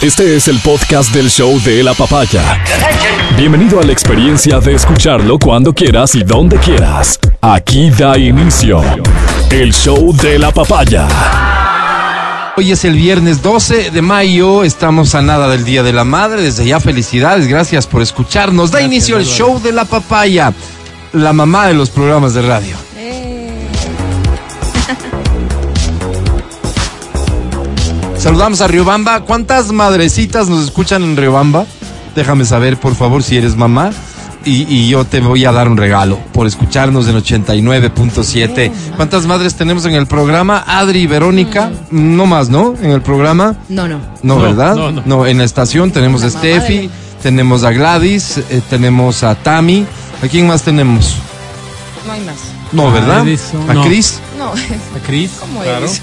Este es el podcast del show de la papaya. Bienvenido a la experiencia de escucharlo cuando quieras y donde quieras. Aquí da inicio el show de la papaya. Hoy es el viernes 12 de mayo, estamos a nada del Día de la Madre, desde ya felicidades, gracias por escucharnos. Da inicio el show de la papaya, la mamá de los programas de radio. Saludamos a Riobamba. ¿Cuántas madrecitas nos escuchan en Riobamba? Déjame saber, por favor, si eres mamá. Y, y yo te voy a dar un regalo por escucharnos en 89.7. ¿Cuántas madres tenemos en el programa? Adri y Verónica. No más, ¿no? En el programa. No, no. No, No, ¿verdad? no, no. en la estación tenemos a La Steffi, de- tenemos a Gladys, eh, tenemos a Tami. ¿A quién más tenemos? No hay más. No, ¿verdad? ¿A no. Cris? No, A Cris. ¿cómo claro. es?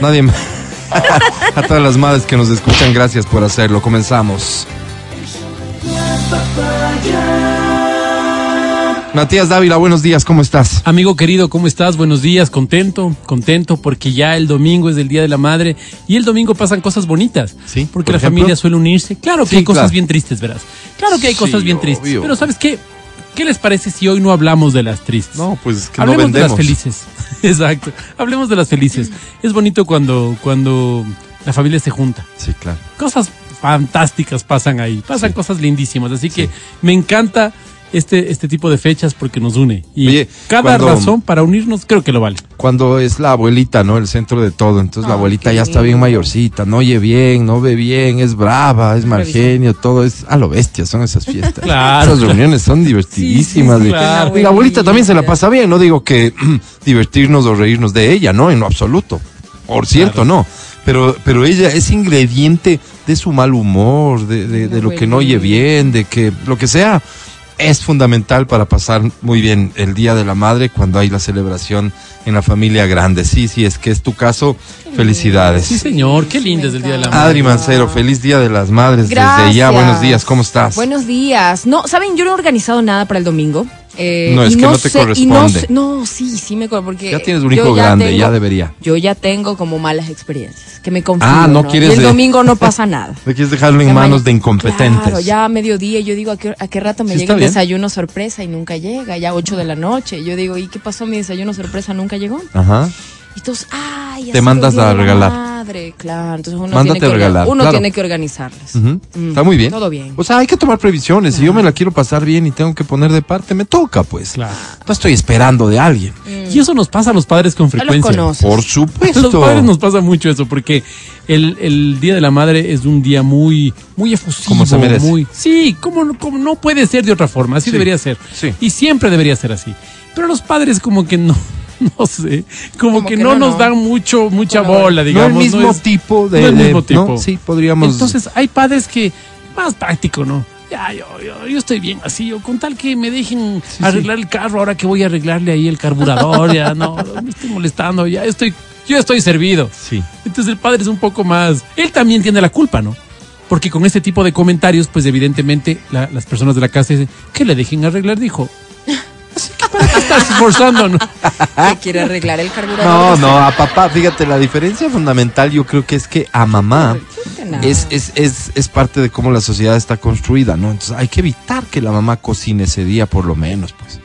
Nadie más. a todas las madres que nos escuchan, gracias por hacerlo. Comenzamos. Matías Dávila, buenos días, ¿cómo estás? Amigo querido, ¿cómo estás? Buenos días, contento, contento porque ya el domingo es el Día de la Madre y el domingo pasan cosas bonitas. Sí, Porque por la ejemplo. familia suele unirse. Claro que Sí, hay cosas claro. bien tristes, verás. Claro que hay Sí, cosas bien tristes. Pero ¿sabes qué? ¿Qué les parece si hoy no hablamos de las tristes? No, pues que Hablemos no de las vendemos. felices. Exacto. Hablemos de las felices. Es bonito cuando, cuando la familia se junta. Sí, claro. cosas fantásticas pasan ahí, pasan Sí. cosas lindísimas, así que me encanta este, este tipo de fechas porque nos une y Oye, cada cuando- razón para unirnos creo que lo vale. Cuando es la abuelita, ¿no? El centro de todo. Entonces la abuelita ya está bien mayorcita, no oye bien, no ve bien, es brava, es mal genio, todo es a lo bestia, son esas fiestas. Claro. Esas reuniones son divertidísimas. Sí, sí, claro. Y la abuelita también se la pasa bien, no digo que divertirnos o reírnos de ella, no, en lo absoluto. Por cierto, Claro. no. Pero, pero ella es ingrediente de su mal humor, de, de- de lo que no oye bien, de que lo que sea. Es fundamental para pasar muy bien el Día de la Madre cuando hay la celebración en la familia grande. Sí, sí, es que es tu caso. Felicidades. Sí, señor, qué lindo es el Día de la. Madre. Adri Mancero, feliz Día de las Madres desde ya. Gracias. Buenos días, ¿cómo estás? Buenos días. No, ¿saben? Yo no he organizado nada para el domingo. Eh, No, es que no te sé- corresponde. sé- No, sí, sí me corresponde. Porque Ya tienes un yo hijo grande, tengo- ya debería. Yo ya tengo como malas experiencias. Que me confío. Ah, no quieres Y el de- domingo no pasa nada. No quieres dejarlo en Ya manos ma- de incompetentes. Claro, ya a mediodía yo digo a qué, a qué rato me Sí, llega el bien. desayuno sorpresa y nunca llega, ya 8 de la noche. Yo digo, ¿y qué pasó? Mi desayuno sorpresa nunca llegó. Ajá. Y entonces, ay, Te mandas a la regalar. Madre, claro. Entonces uno Mándate tiene que, a regalar, uno claro. tiene que organizarles. Mm, Está muy bien. Todo bien. O sea, hay que tomar previsiones. Si yo me la quiero pasar bien y tengo que poner de parte, me toca, pues. Claro. No estoy esperando de alguien. Y eso nos pasa a los padres con Ya los frecuencia. conoces. Por A supuesto. los padres nos pasa mucho eso porque el, el Día de la Madre es un día muy muy efusivo, Como se merece. muy sí, como, como no puede ser de otra forma, así Sí, debería ser. sí. Y siempre debería ser así. Pero los padres como que no no sé, como, Como que, que no, no, nos no. dan mucho mucha bola, no digamos, el mismo es- tipo de. no el de- mismo ¿no? tipo. Sí, podríamos. Entonces hay padres que más práctico, ¿no? Ya, yo, yo, yo estoy bien así, o con tal que me dejen arreglar el carro, ahora que voy a arreglarle ahí el carburador, ya no, me estoy molestando, ya estoy, yo estoy servido. Sí. Entonces el padre es un poco más. Él también tiene la culpa, ¿no? Porque con este tipo de comentarios, pues evidentemente la- las personas de la casa dicen, que le dejen arreglar, dijo. Para qué estás esforzando, ¿no? Que quiere arreglar el carburador. No, no, a papá, fíjate, la diferencia fundamental yo creo que es que a mamá es, es, es, es parte de cómo la sociedad está construida, ¿no? Entonces hay que evitar que la mamá cocine ese día por lo menos, pues.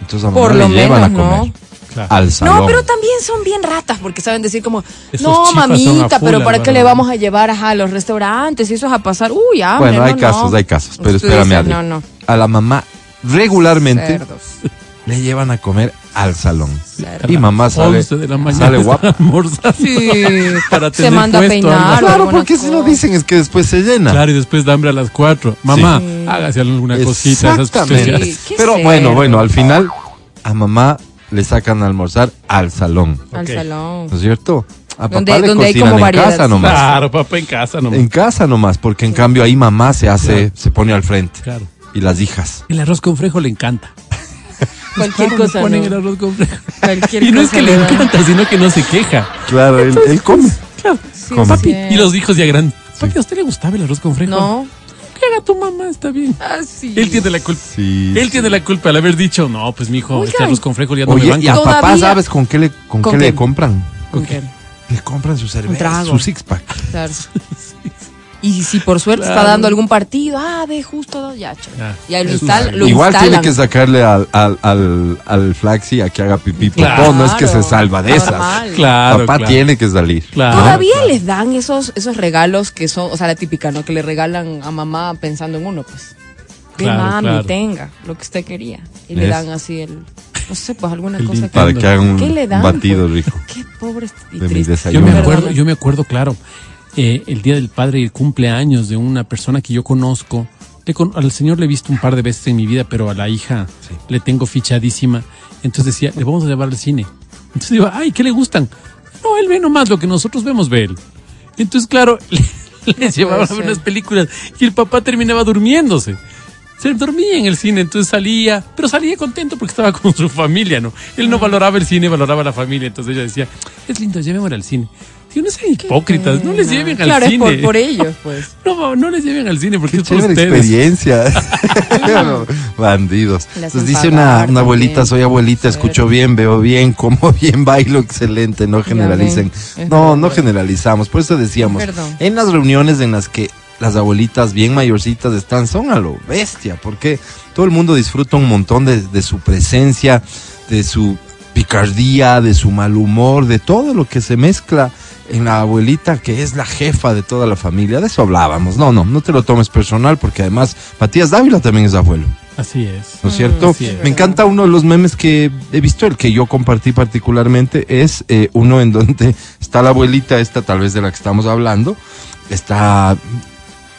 Entonces a mamá Por le lo llevan menos, a ¿no? Claro. al salón. No, pero también son bien ratas porque saben decir como, Esos no, mamita, full, pero ¿para qué le vamos a llevar ajá, a los restaurantes? Y eso es a pasar, uy, hambre, Bueno, hay no, casos, no. hay casos, pero espérame, no. A la mamá regularmente Cerdos. Le llevan a comer al salón. Cerdos. Y mamá sale, 11 de la mañana sale está guapa. almorzando Sí, para se tener manda a puesto peinar. Claro, porque si lo cosa. dicen es que después se llena. Claro, y después de hambre a las 4. Mamá, Sí. hágase alguna cosita. esas. Sí, Pero bueno, bueno, al final a mamá le sacan a almorzar al salón, Al salón. ¿no es cierto? A papá Donde- le donde hay cocinan como en variedad, casa nomás. Claro, papá en casa nomás. En casa nomás, porque en cambio ahí mamá se hace, Claro. se pone al frente. Claro. Y las hijas. El arroz con frejo le encanta. Cualquier Claro, cosa. ponen ¿no? el arroz con. Cualquier Y no es que le encanta, sino que no se queja. Claro, él, él come. Claro. Sí, Come. Papi, sí. y los hijos ya grandes. Papi, ¿a usted le gustaba el arroz con frejo? No. Que haga tu mamá, está bien. Ah, sí. Él tiene la culpa. Sí. Él tiene la culpa al haber dicho, no, pues mi hijo, este arroz con frejo ya no me Oye, banca. y a papá, ¿sabes con qué le, con ¿Con qué le compran? ¿Con qué? Le compran su cerveza, su six pack. Claro. Y si por suerte está dando algún partido, ah, ve justo, ya, chévere. Ya. Y ahí lo, Eso instalan, sí. lo Igual tiene que sacarle al, al, al, al Flaxi a que haga pipí popó, Claro. no es que se salva de esas. Claro, Papá claro. tiene que salir. Claro. Todavía claro. les dan esos, esos regalos que son, o sea, la típica, ¿no? Que le regalan a mamá pensando en uno, pues. Claro, mami, claro. tenga lo que usted quería. Y le dan así el, no sé, pues alguna El cosa que... Para que haga un ¿Qué le dan? batido pues? rico. Qué pobre y De mi triste. desayuno. Yo me acuerdo, yo me acuerdo, claro, eh, el día del padre y el cumpleaños de una persona que yo conozco. Le con- al señor le he visto un par de veces en mi vida, pero a la hija Sí. le tengo fichadísima. Entonces decía, le vamos a llevar al cine. Entonces digo, ay, ¿qué le gustan? No, él ve nomás lo que nosotros vemos, ve él. Entonces, claro, le, les llevaban a ver unas películas y el papá terminaba durmiéndose. Se dormía en el cine, entonces salía, pero salía contento porque estaba con su familia, ¿no? Él no valoraba el cine, valoraba la familia, entonces ella decía, es lindo, llévenme al cine. Digo, no sean hipócritas, no les lleven al Claro, cine. es por, por ellos, pues. No, no les lleven al cine porque Qué es por ustedes. experiencia. Bandidos. Entonces dice una, una abuelita, soy abuelita, escucho bien, veo bien, como bien, bailo excelente, no generalicen. No, no generalizamos, por eso decíamos, Perdón. en las reuniones en las que las abuelitas bien mayorcitas están, son a lo bestia, porque todo el mundo disfruta un montón de, de su presencia, de su picardía, de su mal humor, de todo lo que se mezcla en la abuelita que es la jefa de toda la familia. De eso hablábamos. No, no, no te lo tomes personal porque además Matías Dávila también es abuelo. Así es. ¿No es cierto? es. Me encanta uno de los memes que he visto, el que yo compartí particularmente, es eh, uno en donde está la abuelita esta, tal vez de la que estamos hablando, está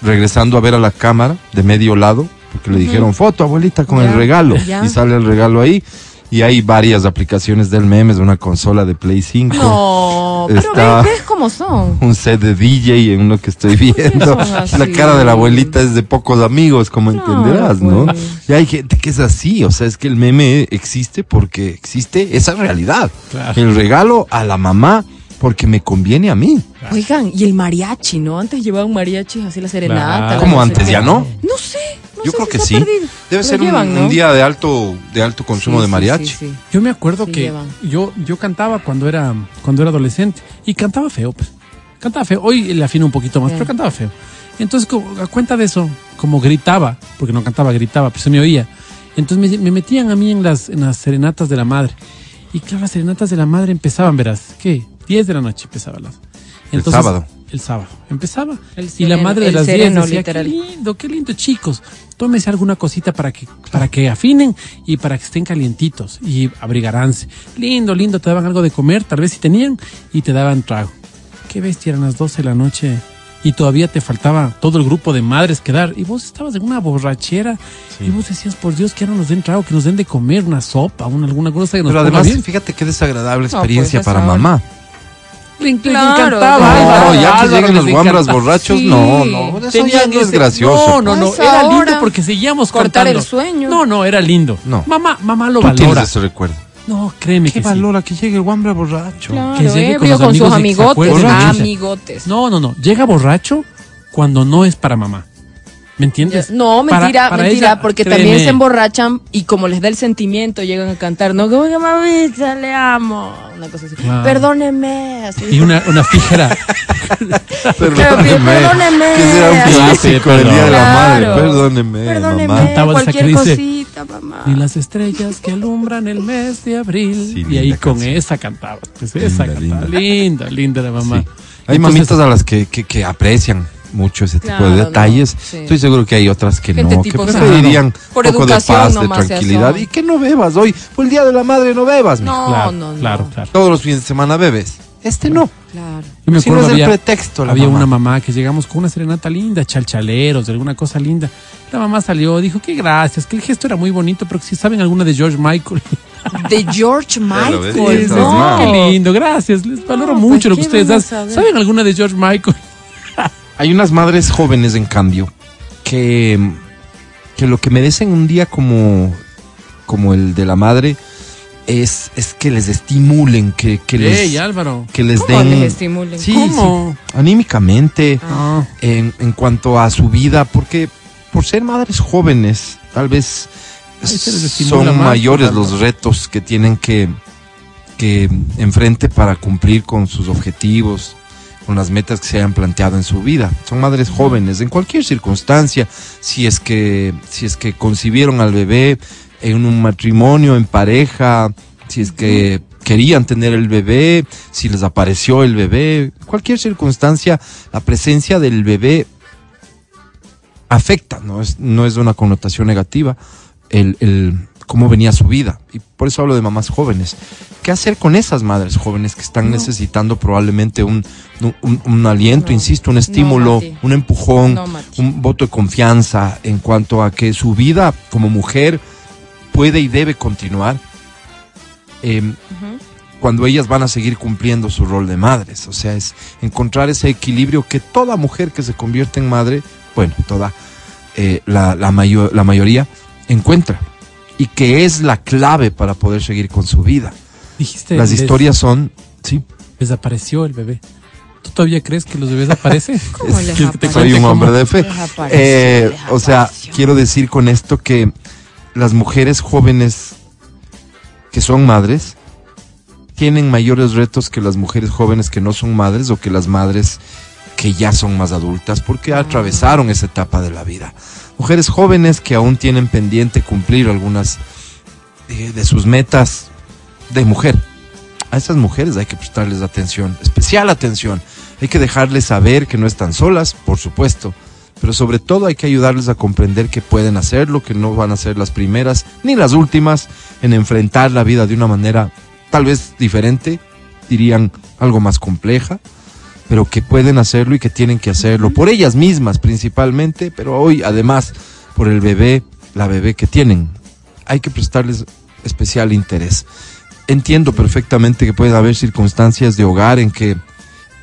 regresando a ver a la cámara de medio lado, porque le dijeron foto, abuelita, con Ya, el regalo. ya. Y sale el regalo ahí. Y hay varias aplicaciones del meme, es una consola de Play 5. No, pero Está- ves, ves cómo son. Un set de DJ en uno que estoy viendo. La cara de la abuelita es de pocos amigos, como Claro, entenderás, ¿no? pues. Y hay gente que es así, o sea, es que el meme existe porque existe esa realidad. Claro. El regalo a la mamá porque me conviene a mí. Oigan, y el mariachi, ¿no? Antes llevaban mariachis así la serenata. Claro. la Como antes, ya no. No sé, no Yo sé creo si que sí. perdido. Debe Lo ser un, llevan, un ¿no? día de alto, de alto consumo Sí, de mariachi. sí, sí. Yo me acuerdo Sí que llevan. yo, yo cantaba cuando era, cuando era adolescente y cantaba feo, pues. Cantaba feo. Hoy le afino un poquito más, Sí. pero cantaba feo. Entonces, como- a cuenta de eso, como gritaba, porque no cantaba, gritaba, pues se me oía. Entonces me, me metían a mí en las, en las serenatas de la madre. Y claro, las serenatas de la madre empezaban, verás, ¿qué? 10 de la noche empezaban las. El sábado. El sábado. Empezaba. El y la sereno, madre de las 10 sereno, decía, literal. qué lindo, qué lindo, chicos. Tómese alguna cosita para que, para que afinen y para que estén calientitos y abrigaránse. Lindo, lindo, te daban algo de comer, tal vez si tenían, y te daban trago. Qué bestia, eran las 12 de la noche y todavía te faltaba todo el grupo de madres quedar. Y vos estabas en una borrachera y vos decías, por Dios, que ahora nos den trago, que nos den de comer una sopa, una, alguna cosa que nos Pero además, bien. fíjate qué desagradable pues, experiencia es para ahora. mamá. Le, Claro, encantaba. no, Álvaro, ya que lleguen los guambras borrachos, Sí. no, no, eso ya Tenían no es ese- gracioso. No, no, no, Pues era lindo porque seguíamos cortar cantando. el sueño. No, no, era lindo. No. Mamá, mamá lo Tú tienes valora. ese recuerdo. No, créeme ¿Qué que sí. valora que llegue el guambra borracho? Claro, Que llegue con ebrio los con sus amigos se amigotes. Amigotes. No, no, no. Llega borracho cuando no es para mamá. ¿Me entiendes? No, Para- mentira, para mentira, ella, porque créeme. también se emborrachan y como les da el sentimiento, llegan a cantar, no, como que mamita, le amo. Una cosa así. Claro. Perdóneme. Así. Y una, una fijera. Perdóneme. perdóneme. Que será un clásico del Día de la Madre. Claro. Perdóneme, Perdóneme, mamá. Cantaba esa que cualquier dice, cosita, mamá. Ni las estrellas que alumbran el mes de abril. Sí, y ahí linda con canción. esa cantaba. Pues esa Linda, cantaba. Linda, linda la mamá. Sí. Hay Entonces, mamitas a las que, que, que aprecian mucho ese tipo Claro, de no, detalles. sí. Estoy seguro que hay otras que Gente no, que preferirían un Por poco de educación paz, de tranquilidad. Y que no bebas hoy. Fue el Día de la Madre, no bebas. No, Claro, no, no. claro, claro. Todos los fines de semana bebes. Este no. Claro. Yo me Si no es el pretexto, la había mamá. una mamá que llegamos con una serenata linda, chalchaleros, alguna cosa linda. La mamá salió, dijo que gracias, que el gesto era muy bonito, pero que si saben alguna de George Michael. De George Michael. no. Qué lindo, gracias. Les valoro No, mucho pues, lo que ¿qué ustedes hacen. ¿Saben alguna de George Michael? Hay unas madres jóvenes, en cambio, que, que lo que merecen un día como, como el de la madre es, es que les estimulen, que, que les, Ey, Álvaro. que les ¿Cómo den... les estimulen? Sí, ¿Cómo? sí, anímicamente, Ah, en, en cuanto a su vida, porque por ser madres jóvenes, tal vez son más, mayores los retos que tienen que, que enfrente para cumplir con sus objetivos, con las metas que se hayan planteado en su vida. Son madres jóvenes en cualquier circunstancia, si es que si es que concibieron al bebé en un matrimonio, en pareja, si es que querían tener el bebé, si les apareció el bebé, cualquier circunstancia, la presencia del bebé afecta, no es, no es una connotación negativa, el, el cómo venía su vida. Y por eso hablo de mamás jóvenes. ¿Qué hacer con esas madres jóvenes que están necesitando probablemente un, un, un aliento, No. insisto, un estímulo, un empujón, un voto de confianza en cuanto a que su vida como mujer puede y debe continuar? em, cuando ellas van a seguir cumpliendo su rol de madres. O sea, es encontrar ese equilibrio que toda mujer que se convierte en madre, bueno, toda eh, la, la, mayo- la mayoría encuentra. Y que es la clave para poder seguir con su vida. Dijiste. Las historias son, sí, Desapareció el bebé. ¿Tú todavía crees que los bebés aparecen? ¿Cómo les ¿Quieres que te soy un hombre de fe. Eh, o sea, quiero decir con esto que las mujeres jóvenes que son madres tienen mayores retos que las mujeres jóvenes que no son madres o que las madres que ya son más adultas porque atravesaron esa etapa de la vida. Mujeres jóvenes que aún tienen pendiente cumplir algunas eh, de sus metas de mujer. A esas mujeres hay que prestarles atención, especial atención. Hay que dejarles saber que no están solas, por supuesto, pero sobre todo hay que ayudarles a comprender que pueden hacerlo, que no van a ser las primeras ni las últimas en enfrentar la vida de una manera tal vez diferente, dirían algo más compleja, pero que pueden hacerlo y que tienen que hacerlo por ellas mismas principalmente, pero hoy además por el bebé, la bebé que tienen. Hay que prestarles especial interés. Entiendo perfectamente que puede haber circunstancias de hogar en que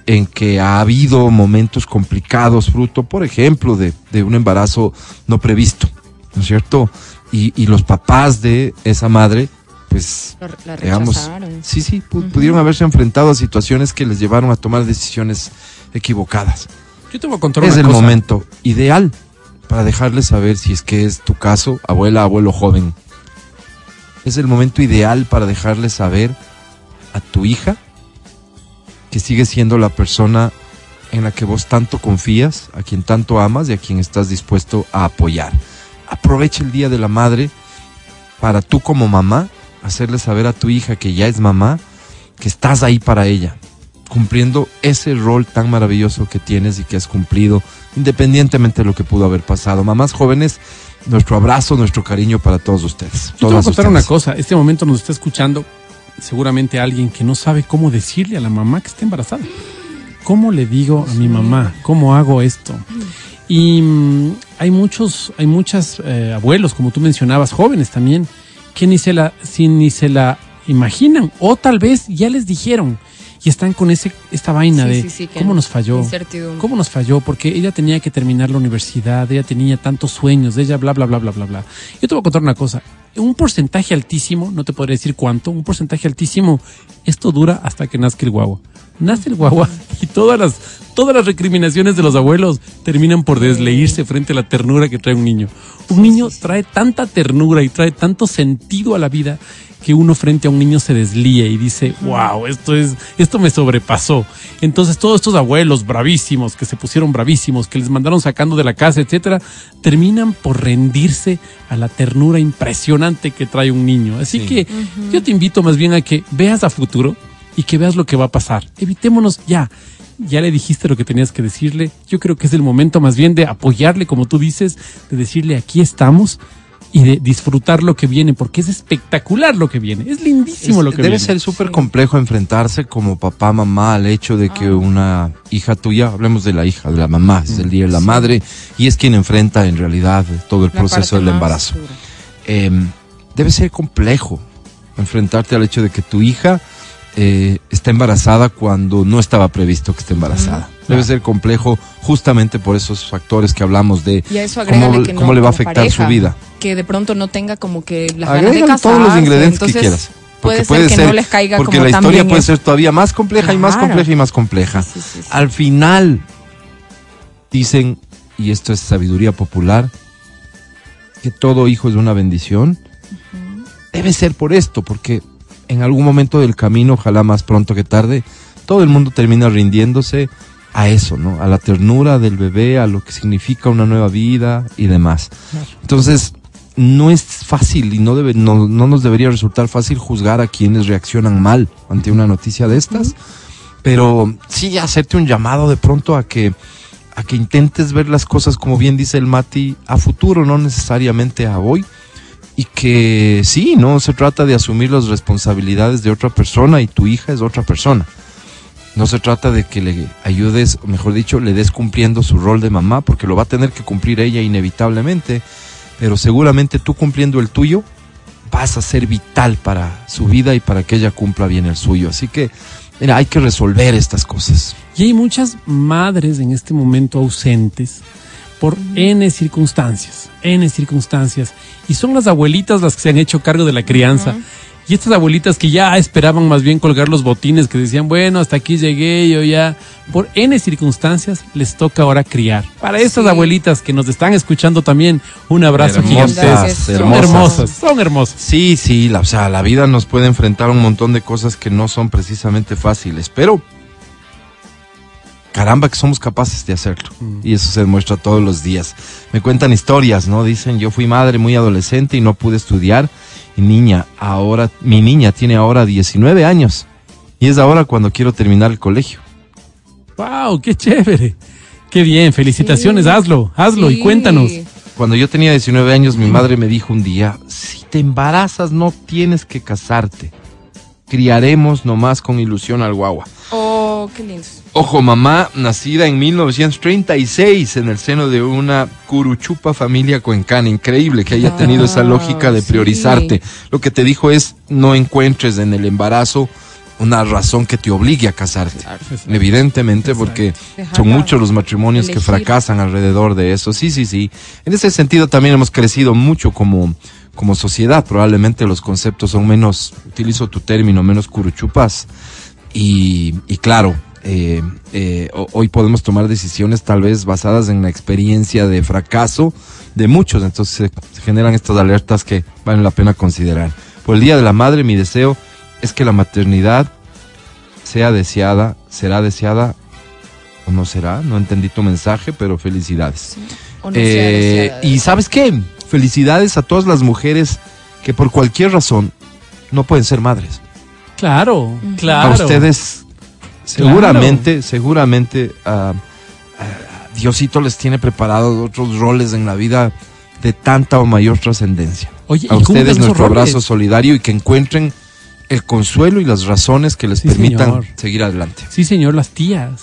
en que ha habido momentos complicados fruto, por ejemplo, de, de un embarazo no previsto, ¿no es cierto? Y, y los papás de esa madre, pues, la digamos, sí, sí, pu- pudieron haberse enfrentado a situaciones que les llevaron a tomar decisiones equivocadas. Yo te voy a contar Es una el cosa. momento ideal para dejarles saber si es que es tu caso, abuela, abuelo joven. Es el momento ideal para dejarles saber a tu hija que sigue siendo la persona en la que vos tanto confías, a quien tanto amas y a quien estás dispuesto a apoyar. Aprovecha el Día de la Madre para tú como mamá hacerle saber a tu hija que ya es mamá, que estás ahí para ella, cumpliendo ese rol tan maravilloso que tienes y que has cumplido, independientemente de lo que pudo haber pasado. Mamás jóvenes, nuestro abrazo, nuestro cariño para todos ustedes. Yo te voy a contar una cosa. Este momento nos está escuchando seguramente alguien que no sabe cómo decirle a la mamá que está embarazada. ¿Cómo le digo a mi mamá? ¿Cómo hago esto? Y mm, hay muchos, hay muchas eh, abuelos, como tú mencionabas, jóvenes también, que ni se la, si ni se la imaginan, o tal vez ya les dijeron y están con ese, esta vaina Sí, de sí, sí, que cómo nos falló. ¿Cómo nos falló? Porque ella tenía que terminar la universidad, ella tenía tantos sueños, ella bla, bla, bla, bla, bla, bla. Yo te voy a contar una cosa. Un porcentaje altísimo, no te podría decir cuánto, un porcentaje altísimo, esto dura hasta que nazca el guagua. Nace el guagua y todas las, todas las recriminaciones de los abuelos terminan por desleírse frente a la ternura que trae un niño. Un niño trae tanta ternura y trae tanto sentido a la vida que uno frente a un niño se deslía y dice, wow, esto es, esto me sobrepasó. Entonces todos estos abuelos bravísimos, que se pusieron bravísimos, que les mandaron sacando de la casa, etcétera, terminan por rendirse a la ternura impresionante que trae un niño. Así Sí. que yo te invito más bien a que veas a futuro y que veas lo que va a pasar. Evitémonos ya. Ya le dijiste lo que tenías que decirle. Yo creo que es el momento más bien de apoyarle, como tú dices, de decirle aquí estamos y de disfrutar lo que viene, porque es espectacular lo que viene. Es lindísimo Es- lo que debe viene. ser súper complejo enfrentarse como papá, mamá al hecho de que una hija tuya, hablemos de la hija, de la mamá, es el día de la madre y es quien enfrenta en realidad todo el La proceso del embarazo. Eh, debe ser complejo enfrentarte al hecho de que tu hija eh, está embarazada cuando no estaba previsto que esté embarazada. Debe ser complejo justamente por esos factores que hablamos de Y a eso cómo, que no, cómo le va a afectar pareja, su vida. Que de pronto no tenga como que las ganas de casarse. todos los ingredientes que quieras. Puede ser que no les caiga porque como la historia puede ser todavía más compleja y más compleja y más compleja. Sí, sí, sí. Al final dicen, y esto es sabiduría popular, que todo hijo es una bendición. Debe ser por esto, porque en algún momento del camino, ojalá más pronto que tarde, todo el mundo termina rindiéndose a eso, ¿no? A la ternura del bebé, a lo que significa una nueva vida y demás. Entonces, no es fácil y no, debe, no, no nos debería resultar fácil juzgar a quienes reaccionan mal ante una noticia de estas, pero sí hacerte un llamado de pronto a que a que intentes ver las cosas como bien dice el Mati a futuro, no necesariamente a hoy y que sí, no se trata de asumir las responsabilidades de otra persona y tu hija es otra persona. No se trata de que le ayudes, mejor dicho, le des cumpliendo su rol de mamá, porque lo va a tener que cumplir ella inevitablemente, pero seguramente tú cumpliendo el tuyo vas a ser vital para su vida y para que ella cumpla bien el suyo. Así que, hay que resolver estas cosas. Y hay muchas madres en este momento ausentes por N circunstancias, N circunstancias. Y son las abuelitas las que se han hecho cargo de la crianza. Y estas abuelitas que ya esperaban más bien colgar los botines, que decían, bueno, hasta aquí llegué, yo ya, por N circunstancias, les toca ahora criar. Para estas Sí. abuelitas que nos están escuchando también, un abrazo Hermosas, gigantesco. Son hermosas. hermosas, son hermosas. Sí, sí, la, o sea, la vida nos puede enfrentar a un montón de cosas que no son precisamente fáciles, pero caramba que somos capaces de hacerlo. Y eso se demuestra todos los días. Me cuentan historias, ¿no? Dicen, yo fui madre muy adolescente y no pude estudiar. Y niña, ahora, mi niña tiene ahora 19 años. Y es ahora cuando quiero terminar el colegio. ¡Wow! ¡Qué chévere! ¡Qué bien! Felicitaciones, Sí. hazlo, hazlo y cuéntanos. Cuando yo tenía 19 años, mi madre me dijo un día, si te embarazas no tienes que casarte. Criaremos nomás con ilusión al guagua. Oh, qué lindo. Ojo, mamá, nacida en 1936 en el seno de una curuchupa familia cuencana. Increíble que haya tenido esa Ah, lógica de sí. priorizarte. Lo que te dijo es, no encuentres en el embarazo una razón que te obligue a casarte. Evidentemente, porque Dejarla son muchos los matrimonios que fracasan alrededor de eso. Sí, sí, sí. En ese sentido también hemos crecido mucho como, como sociedad. Probablemente los conceptos son menos, utilizo tu término, menos curuchupas. Y, y claro, eh, eh, ho- hoy podemos tomar decisiones tal vez basadas en la experiencia de fracaso de muchos. Entonces se, se generan estas alertas que valen la pena considerar. Por el Día de la Madre, mi deseo es que la maternidad sea deseada, será deseada o no será. No entendí tu mensaje, pero felicidades. No Eh, deseada, y sabes qué? Felicidades a todas las mujeres que por cualquier razón no pueden ser madres. Claro, claro. A ustedes seguramente, seguramente ah, ah, Diosito les tiene preparados otros roles en la vida de tanta o mayor trascendencia. Oye, A ¿y cumplen ustedes nuestro roles? abrazo solidario y que encuentren el consuelo y las razones que les Sí, permitan señor. seguir adelante. Sí, señor, las tías.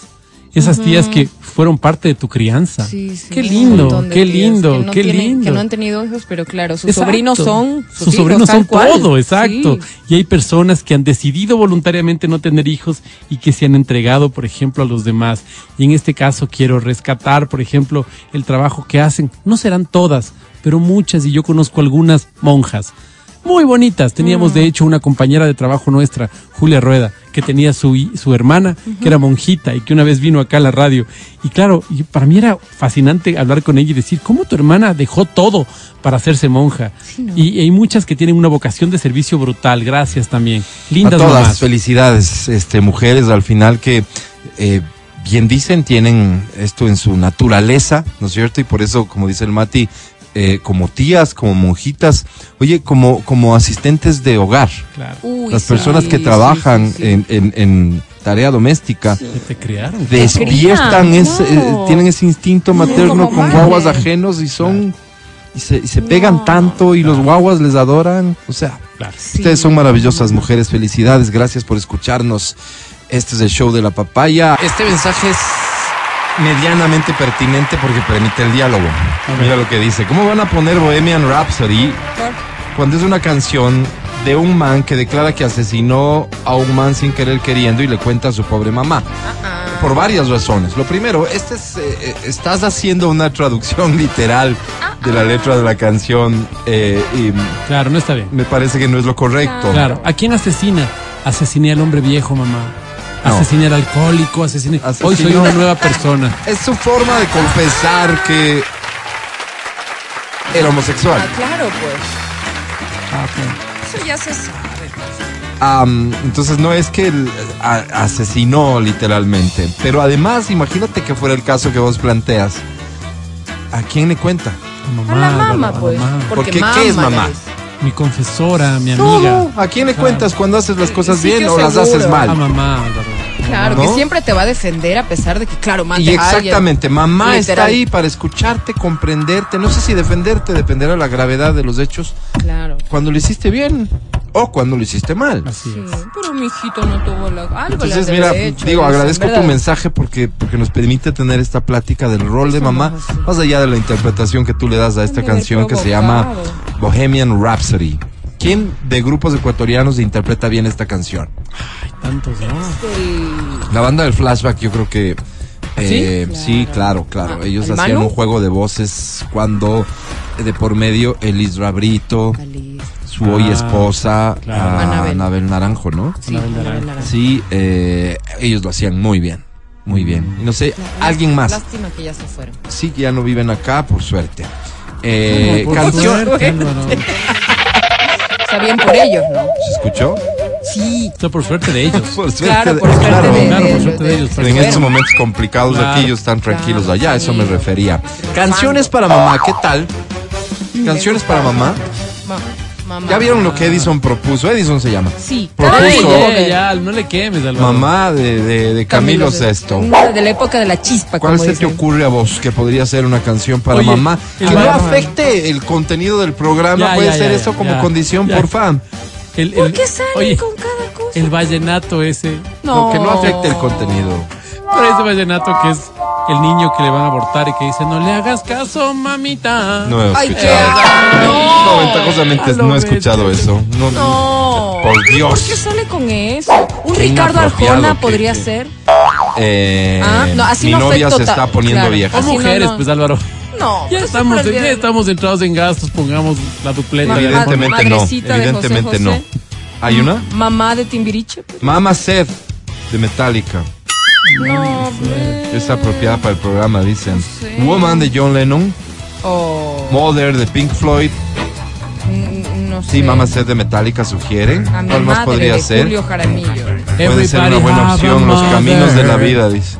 Esas tías que fueron parte de tu crianza. Sí, sí, qué lindo, qué lindo, que no qué tienen- lindo. Que no han tenido hijos, pero claro, sus Exacto. sobrinos son. Sus, hijos, sobrinos son cual. todo, exacto. Sí. Y hay personas que han decidido voluntariamente no tener hijos y que se han entregado, por ejemplo, a los demás. Y en este caso quiero rescatar, por ejemplo, el trabajo que hacen. No serán todas, pero muchas, y yo conozco algunas monjas. Muy bonitas. Teníamos, Mm. de hecho, una compañera de trabajo nuestra, Julia Rueda, que tenía su, su hermana, que era monjita y que una vez vino acá a la radio. Y claro, y para mí era fascinante hablar con ella y decir, ¿cómo tu hermana dejó todo para hacerse monja? y, hay muchas que tienen una vocación de servicio brutal. Gracias también. Lindas a todas, mamás. felicidades, este, mujeres al final que eh, bien dicen, tienen esto en su naturaleza, ¿no es cierto? Y por eso, como dice el Mati, eh, como tías, como monjitas, oye, como, como asistentes de hogar, Claro. Uy, las sí, personas que trabajan sí, sí. En, en- en tarea doméstica. Te. Despiertan, crían, ese, eh, tienen ese instinto materno con madre. guaguas ajenos y son y se, y se pegan No. tanto y los guaguas les adoran, o sea, Claro. Sí. Ustedes son maravillosas mujeres, felicidades, gracias por escucharnos. Este es el show de la papaya. Este mensaje es medianamente pertinente porque permite el diálogo. Mira lo que dice. ¿Cómo van a poner Bohemian Rhapsody cuando es una canción de un man que declara que asesinó a un man sin querer queriendo y le cuenta a su pobre mamá? Por varias razones. Lo primero, este es, eh, eh, estás haciendo una traducción literal de la letra de la canción eh, y Claro, no está bien. me parece que no es lo correcto. Claro. ¿A quién asesina? Asesiné al hombre viejo, mamá. No. Asesiné al alcohólico, asesiné. Hoy soy una nueva persona. Es su forma de confesar que era homosexual. Ah, claro, pues. Ah, pues. Eso ya se sabe. Entonces no es que él a- asesinó literalmente, pero además imagínate que fuera el caso que vos planteas. ¿A quién le cuenta? A A la mamá, a la pues. mamá. Porque Porque, ¿qué es mamá mamá? eres. Mi confesora, mi amiga. no, ¿A quién le Claro. cuentas cuando haces las cosas bien o las haces A mal? mamá, Álvaro. Claro, ¿No? que siempre te va a defender a pesar de que, claro, mate Y alguien. exactamente, mamá está ahí para escucharte, comprenderte. No sé si defenderte dependerá de la gravedad de los hechos. Claro. Cuando lo hiciste bien o cuando lo hiciste mal. Así Sí, es. pero mi hijito no tuvo la... Algo Entonces, mira, hecho, digo, eso, agradezco ¿verdad? tu mensaje porque, porque nos permite tener esta plática del rol de mamá, así. más allá de la interpretación que tú le das a esta canción que se llama. Bohemian Rhapsody. ¿Quién de grupos ecuatorianos interpreta bien esta canción? Hay tantos, ¿no? El- La banda del flashback, yo creo que. eh, sí, claro, claro. Ah, Ellos ¿el hacían Manu? un juego de voces cuando eh, de por medio Elis Rabrito, Ali- su hoy Ah, esposa, claro. a Anabel. Anabel Naranjo, ¿no? Sí, Anabel Anabel Naranjo. Naranjo. Sí, eh, ellos lo hacían muy bien, muy bien. Y no sé, alguien más. Lástima que ya se fueron. Sí, que ya no viven acá, por suerte. Eh, Por canción. suerte. Está bien por ellos, ¿no? ¿Se escuchó? Sí. Esto por suerte de ellos. Por suerte. Claro, por de- suerte claro. de, Claro, de- por suerte de de- ellos. Pero en Bueno. estos momentos complicados Claro. aquí ellos están tranquilos Claro, allá, a eso me refería. Canciones para mamá, ¿qué tal? Canciones para mamá. Ma- mamá. ¿Ya vieron lo que Edison propuso? Edison se llama. Sí. Propuso- Ay, ya, no le quemes. Mamá de, de- de Camilo Sesto. Una De la época de la chispa, ¿Cuál como se te ocurre a vos que podría ser una canción para Oye, mamá? Que no afecte el contenido del programa. Ya, Puede ya, ser ya, eso ya, como ya, condición, ya. porfa. El, ¿Por el- qué salen oye, con cada cosa? el vallenato ese. No, que no afecte el contenido. Pero ese vallenato que es el niño que le van a abortar y que dice, no le hagas caso, mamita. No he Ay, escuchado. qué No, asco. ventajosamente no he escuchado eso. No, No. Por Dios. ¿Por qué sale con eso? Un Qué Ricardo Arjona que- podría que- ser. Eh, Ah, no, así mi no novia se está poniendo claro. vieja. O no, mujeres, no. pues Álvaro. No. Ya pues estamos, ya estamos entrados en gastos, pongamos la dupleta. Ma-. Evidentemente no. José Evidentemente no. ¿Hay una? Mamá de Timbiriche. pues. Mama Seth de Metallica. No. Es apropiada para el programa, dicen. sé. Woman de John Lennon. Oh, Mother de Pink Floyd. mm, no sé. Sí, Mama Seth de Metallica sugieren. A mi ¿Cuál más madre podría de ser? Julio Jaramillo. Puede ser una buena opción, los caminos de la vida, dice.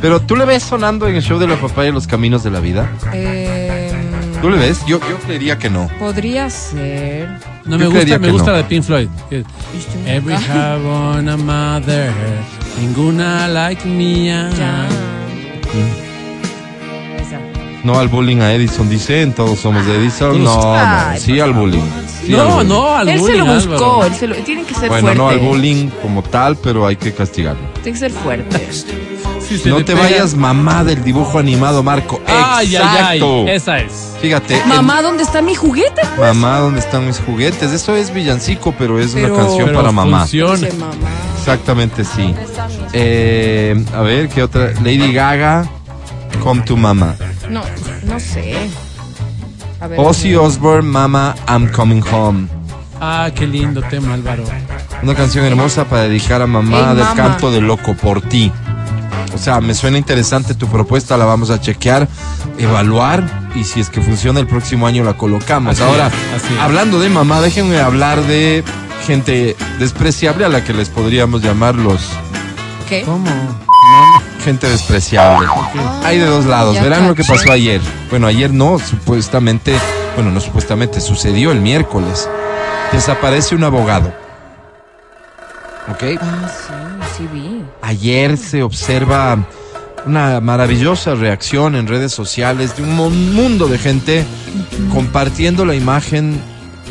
Pero tú le ves sonando en el show de la papaya los caminos de la vida. Eh, ¿Tú le ves? Yo, yo creería que no. podría ser. No Yo me gusta, me gusta no. la de Pink Floyd. Every have on a mother, ninguna like mía. No al bullying a Edison, dicen. Todos somos de Edison. No, no. Sí al bullying. Sí al No, bullying. no, al Él se bullying, lo buscó, él se lo, tiene que ser Bueno, fuerte. no al bullying como tal, pero hay que castigarlo. Tiene que ser fuerte. Se No te pega. vayas, mamá del dibujo animado, Marco. Ay, ay, ay. Exacto. Esa es. Fíjate. el- Mamá, ¿dónde está mi juguete? Mamá, ¿dónde están mis juguetes? Eso es villancico, pero es Pero- una canción Pero para mamá. Exactamente, sí. ¿Dónde está mi- Eh, a ver, ¿qué otra? Lady Gaga, Come to Mama. No, no sé. A ver, Ozzy Osbourne, Mama, I'm Coming Home. Ah, qué lindo tema, Álvaro. Una canción hermosa para dedicar a mamá del canto de loco por ti. O sea, me suena interesante tu propuesta, la vamos a chequear, evaluar y si es que funciona el próximo año la colocamos. Así Ahora, es, así es. hablando de mamá, déjenme hablar de gente despreciable a la que les podríamos llamar los ¿Qué? ¿Cómo? Gente despreciable. Hay de dos lados. Ya Verán lo que pasó ayer. Bueno, ayer no, supuestamente, bueno, no supuestamente, sucedió el miércoles. Desaparece un abogado. ¿Ok? Ah, sí, sí vi. Ayer se observa una maravillosa reacción en redes sociales de un mundo de gente compartiendo la imagen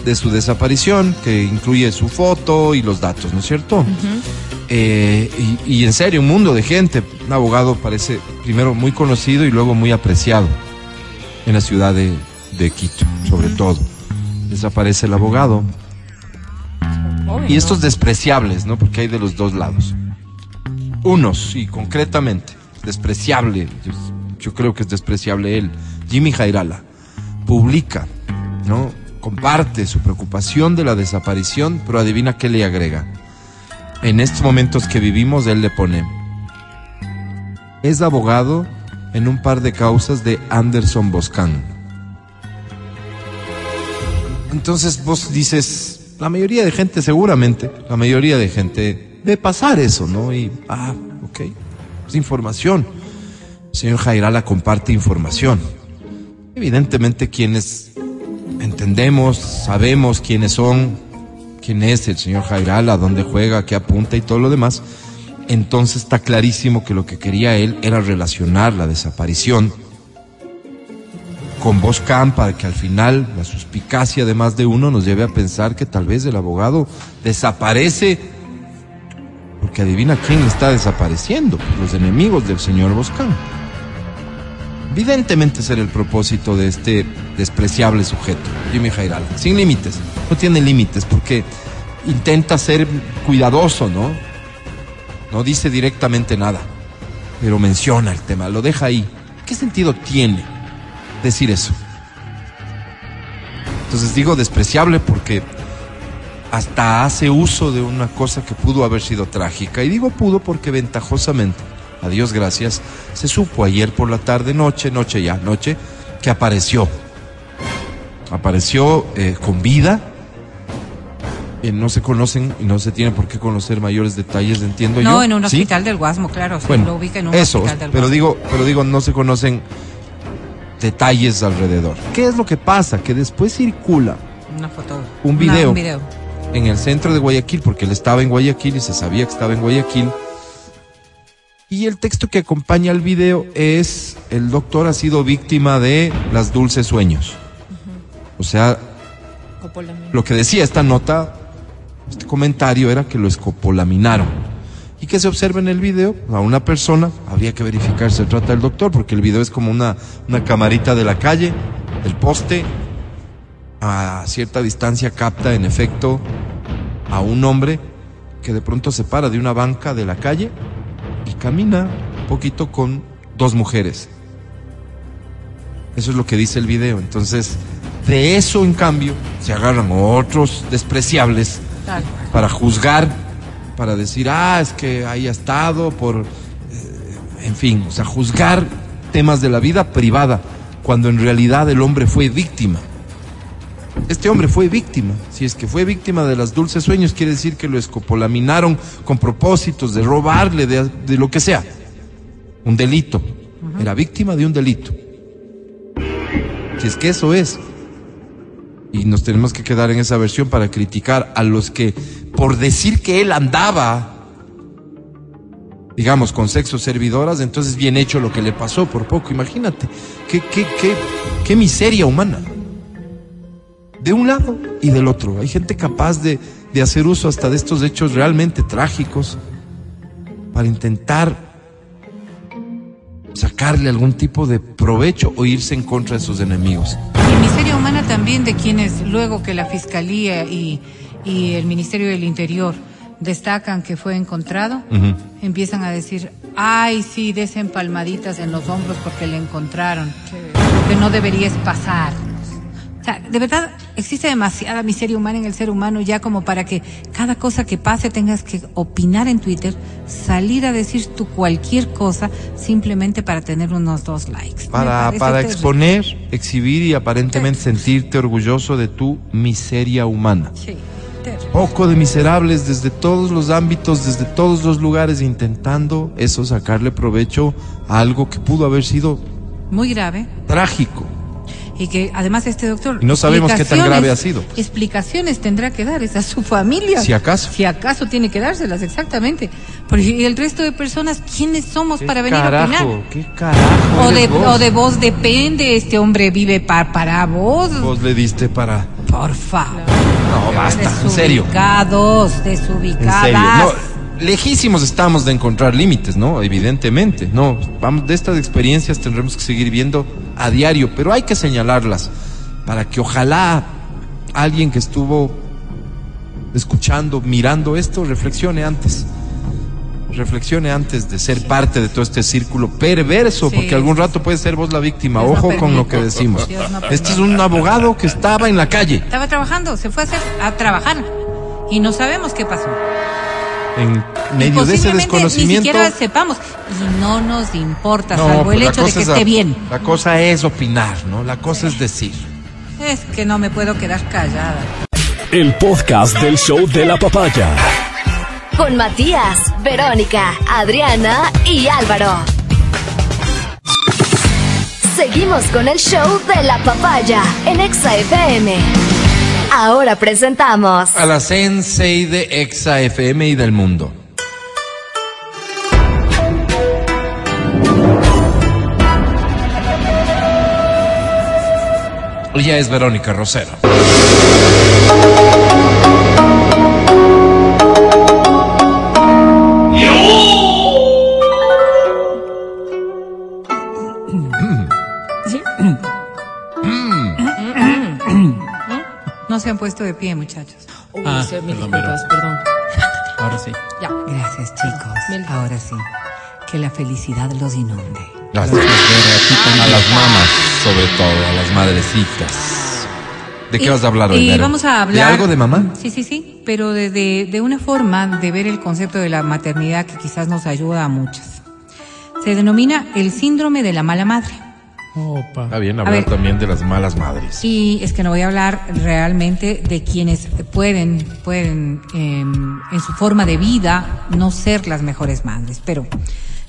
de su desaparición, que incluye su foto y los datos, ¿no es cierto? Eh, y, y en serio, un mundo de gente. Un abogado parece primero muy conocido y luego muy apreciado en la ciudad de, de Quito, sobre todo. Desaparece el abogado. Y estos despreciables, ¿no? Porque hay de los dos lados. Unos, y concretamente, despreciable, yo, yo creo que es despreciable él, Jimmy Jairala, publica, ¿no? Comparte su preocupación de la desaparición, pero adivina qué le agrega. En estos momentos que vivimos, él le pone, es abogado en un par de causas de Anderson Boscan. Entonces vos dices, la mayoría de gente, seguramente, la mayoría de gente ve pasar eso, ¿no? Y, ah, ok, es información. El señor Jairala comparte información. Evidentemente quienes entendemos, sabemos quiénes son, quién es el señor Jairala, dónde juega, qué apunta y todo lo demás, entonces está clarísimo que lo que quería él era relacionar la desaparición con Boscan para que al final la suspicacia de más de uno nos lleve a pensar que tal vez el abogado desaparece porque adivina quién está desapareciendo, los enemigos del señor Boscan. Evidentemente ser el propósito de este despreciable sujeto, Jimmy Jairal, sin límites, no tiene límites porque intenta ser cuidadoso, ¿no? No dice directamente nada, pero menciona el tema, lo deja ahí. ¿Qué sentido tiene decir eso? Entonces digo despreciable porque hasta hace uso de una cosa que pudo haber sido trágica. Y digo pudo porque ventajosamente, a Dios gracias, se supo ayer por la tarde, noche, noche ya, noche, que apareció. Apareció eh, con vida. Eh, no se conocen y no se tiene por qué conocer mayores detalles, entiendo yo. No, en un ¿Sí? hospital del Guasmo, claro. Bueno, lo ubica en un eso, hospital del pero Guasmo. digo, pero digo, no se conocen detalles alrededor. ¿Qué es lo que pasa? Que después circula Una foto. un video. un video. En el centro de Guayaquil, porque él estaba en Guayaquil y se sabía que estaba en Guayaquil. Y el texto que acompaña al video es, el doctor ha sido víctima de las dulces sueños. O sea, lo que decía esta nota, este comentario era que lo escopolaminaron. Y que se observa en el video a una persona, habría que verificar si se trata del doctor, porque el video es como una, una camarita de la calle, el poste, a cierta distancia capta en efecto a un hombre que de pronto se para de una banca de la calle y camina un poquito con dos mujeres. Eso es lo que dice el video. Entonces, de eso en cambio se agarran otros despreciables Tal. para juzgar, para decir, ah, es que ahí ha estado por, eh, en fin, o sea, juzgar temas de la vida privada, cuando en realidad el hombre fue víctima. Este hombre fue víctima. Si es que fue víctima de las dulces sueños, quiere decir que lo escopolaminaron con propósitos de robarle, de, de lo que sea. Un delito. Era víctima de un delito. Si es que eso es. Y nos tenemos que quedar en esa versión para criticar a los que, por decir que él andaba, digamos, con sexo servidoras, entonces bien hecho lo que le pasó por poco. Imagínate, qué, qué, qué, qué miseria humana. De un lado y del otro. Hay gente capaz de, de hacer uso hasta de estos hechos realmente trágicos para intentar sacarle algún tipo de provecho o irse en contra de sus enemigos. Y miseria humana también de quienes luego que la Fiscalía y, y el Ministerio del Interior destacan que fue encontrado, empiezan a decir, ay, sí, desen palmaditas en los hombros porque le encontraron, lo que no debería es pasar. Sea, de verdad existe demasiada miseria humana en el ser humano ya como para que cada cosa que pase tengas que opinar en Twitter, salir a decir tú cualquier cosa simplemente para tener unos dos likes. Para, para terrible. exponer, exhibir y aparentemente sentirte orgulloso de tu miseria humana. Sí, terrible. Poco de miserables desde todos los ámbitos, desde todos los lugares, intentando eso, sacarle provecho a algo que pudo haber sido Muy grave. trágico. Y que además este doctor... Y no sabemos qué tan grave ha sido. Explicaciones tendrá que dar es a su familia. Si acaso. Si acaso tiene que dárselas, exactamente. Porque y el resto de personas, ¿quiénes somos ¿Qué para venir a carajo? opinar? ¿Qué carajo? O de, vos? o de vos depende, este hombre vive pa- para vos. Vos le diste para. Por favor. No, basta, en serio. Desubicados, En desubicadas. serio. No, lejísimos estamos de encontrar límites, ¿no? Evidentemente. No, vamos, de estas experiencias tendremos que seguir viendo a diario, pero hay que señalarlas para que ojalá alguien que estuvo escuchando, mirando esto, reflexione antes. Reflexione antes de ser parte de todo este círculo perverso, Sí. porque algún rato puede ser vos la víctima. Dios no Ojo con lo que decimos. No Este es un abogado que estaba en la calle. Estaba trabajando, se fue a, hacer, a trabajar. Y no sabemos qué pasó. En medio de ese posiblemente Ni desconocimiento. siquiera sepamos. Y no nos importa, No, salvo pues el la hecho de que es esté a- bien. La cosa es opinar, ¿no? La cosa es decir. Es que no me puedo quedar callada. el podcast del show de la papaya. Con Matías, Verónica, Adriana y Álvaro. Seguimos con el show de la papaya en Exa FM. Ahora presentamos A la sensei de Exa FM y del mundo. Ella es Verónica Rosero. No se han puesto de pie, muchachos. Uy, Ah, sí, mil perdón, disculpas, perdón. Ahora sí. Ya. Gracias, chicos. Mil- Ahora sí. Que la felicidad los inunde. Gracias, Vera, a las mamás, sobre todo, a las madrecitas. ¿De qué Y- vas a hablar hoy, Y Vero? vamos a ¿De hablar. algo de mamá? Sí, sí, sí. Pero de, de, de una forma de ver el concepto de la maternidad que quizás nos ayuda a muchas. Se denomina el síndrome de la mala madre. Opa. Está bien hablar ver. también de las malas madres. Y es que no voy a hablar realmente de quienes pueden, pueden eh, en su forma de vida no ser las mejores madres. Pero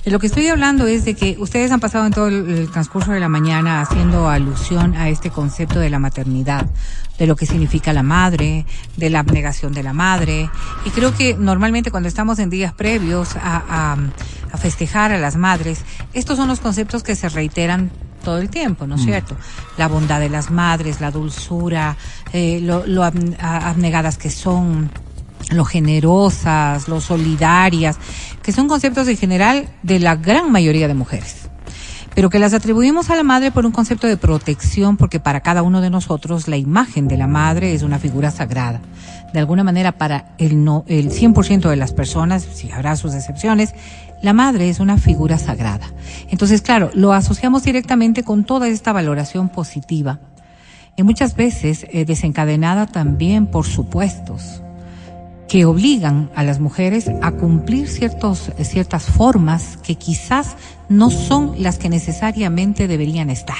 de lo que estoy hablando es de que ustedes han pasado en todo el, el transcurso de la mañana haciendo alusión a este concepto de la maternidad, de lo que significa la madre, de la abnegación de la madre. Y creo que normalmente cuando estamos en días previos a, a, a festejar a las madres, estos son los conceptos que se reiteran todo el tiempo, ¿no es cierto? La bondad de las madres, la dulzura, eh, lo, lo ab- a- abnegadas que son, lo generosas, lo solidarias, que son conceptos en general de la gran mayoría de mujeres pero que las atribuimos a la madre por un concepto de protección, porque para cada uno de nosotros la imagen de la madre es una figura sagrada. De alguna manera, para el, no, el 100% de las personas, si habrá sus excepciones, la madre es una figura sagrada. Entonces, claro, lo asociamos directamente con toda esta valoración positiva, y muchas veces eh, desencadenada también por supuestos que obligan a las mujeres a cumplir ciertos, ciertas formas que quizás no son las que necesariamente deberían estar.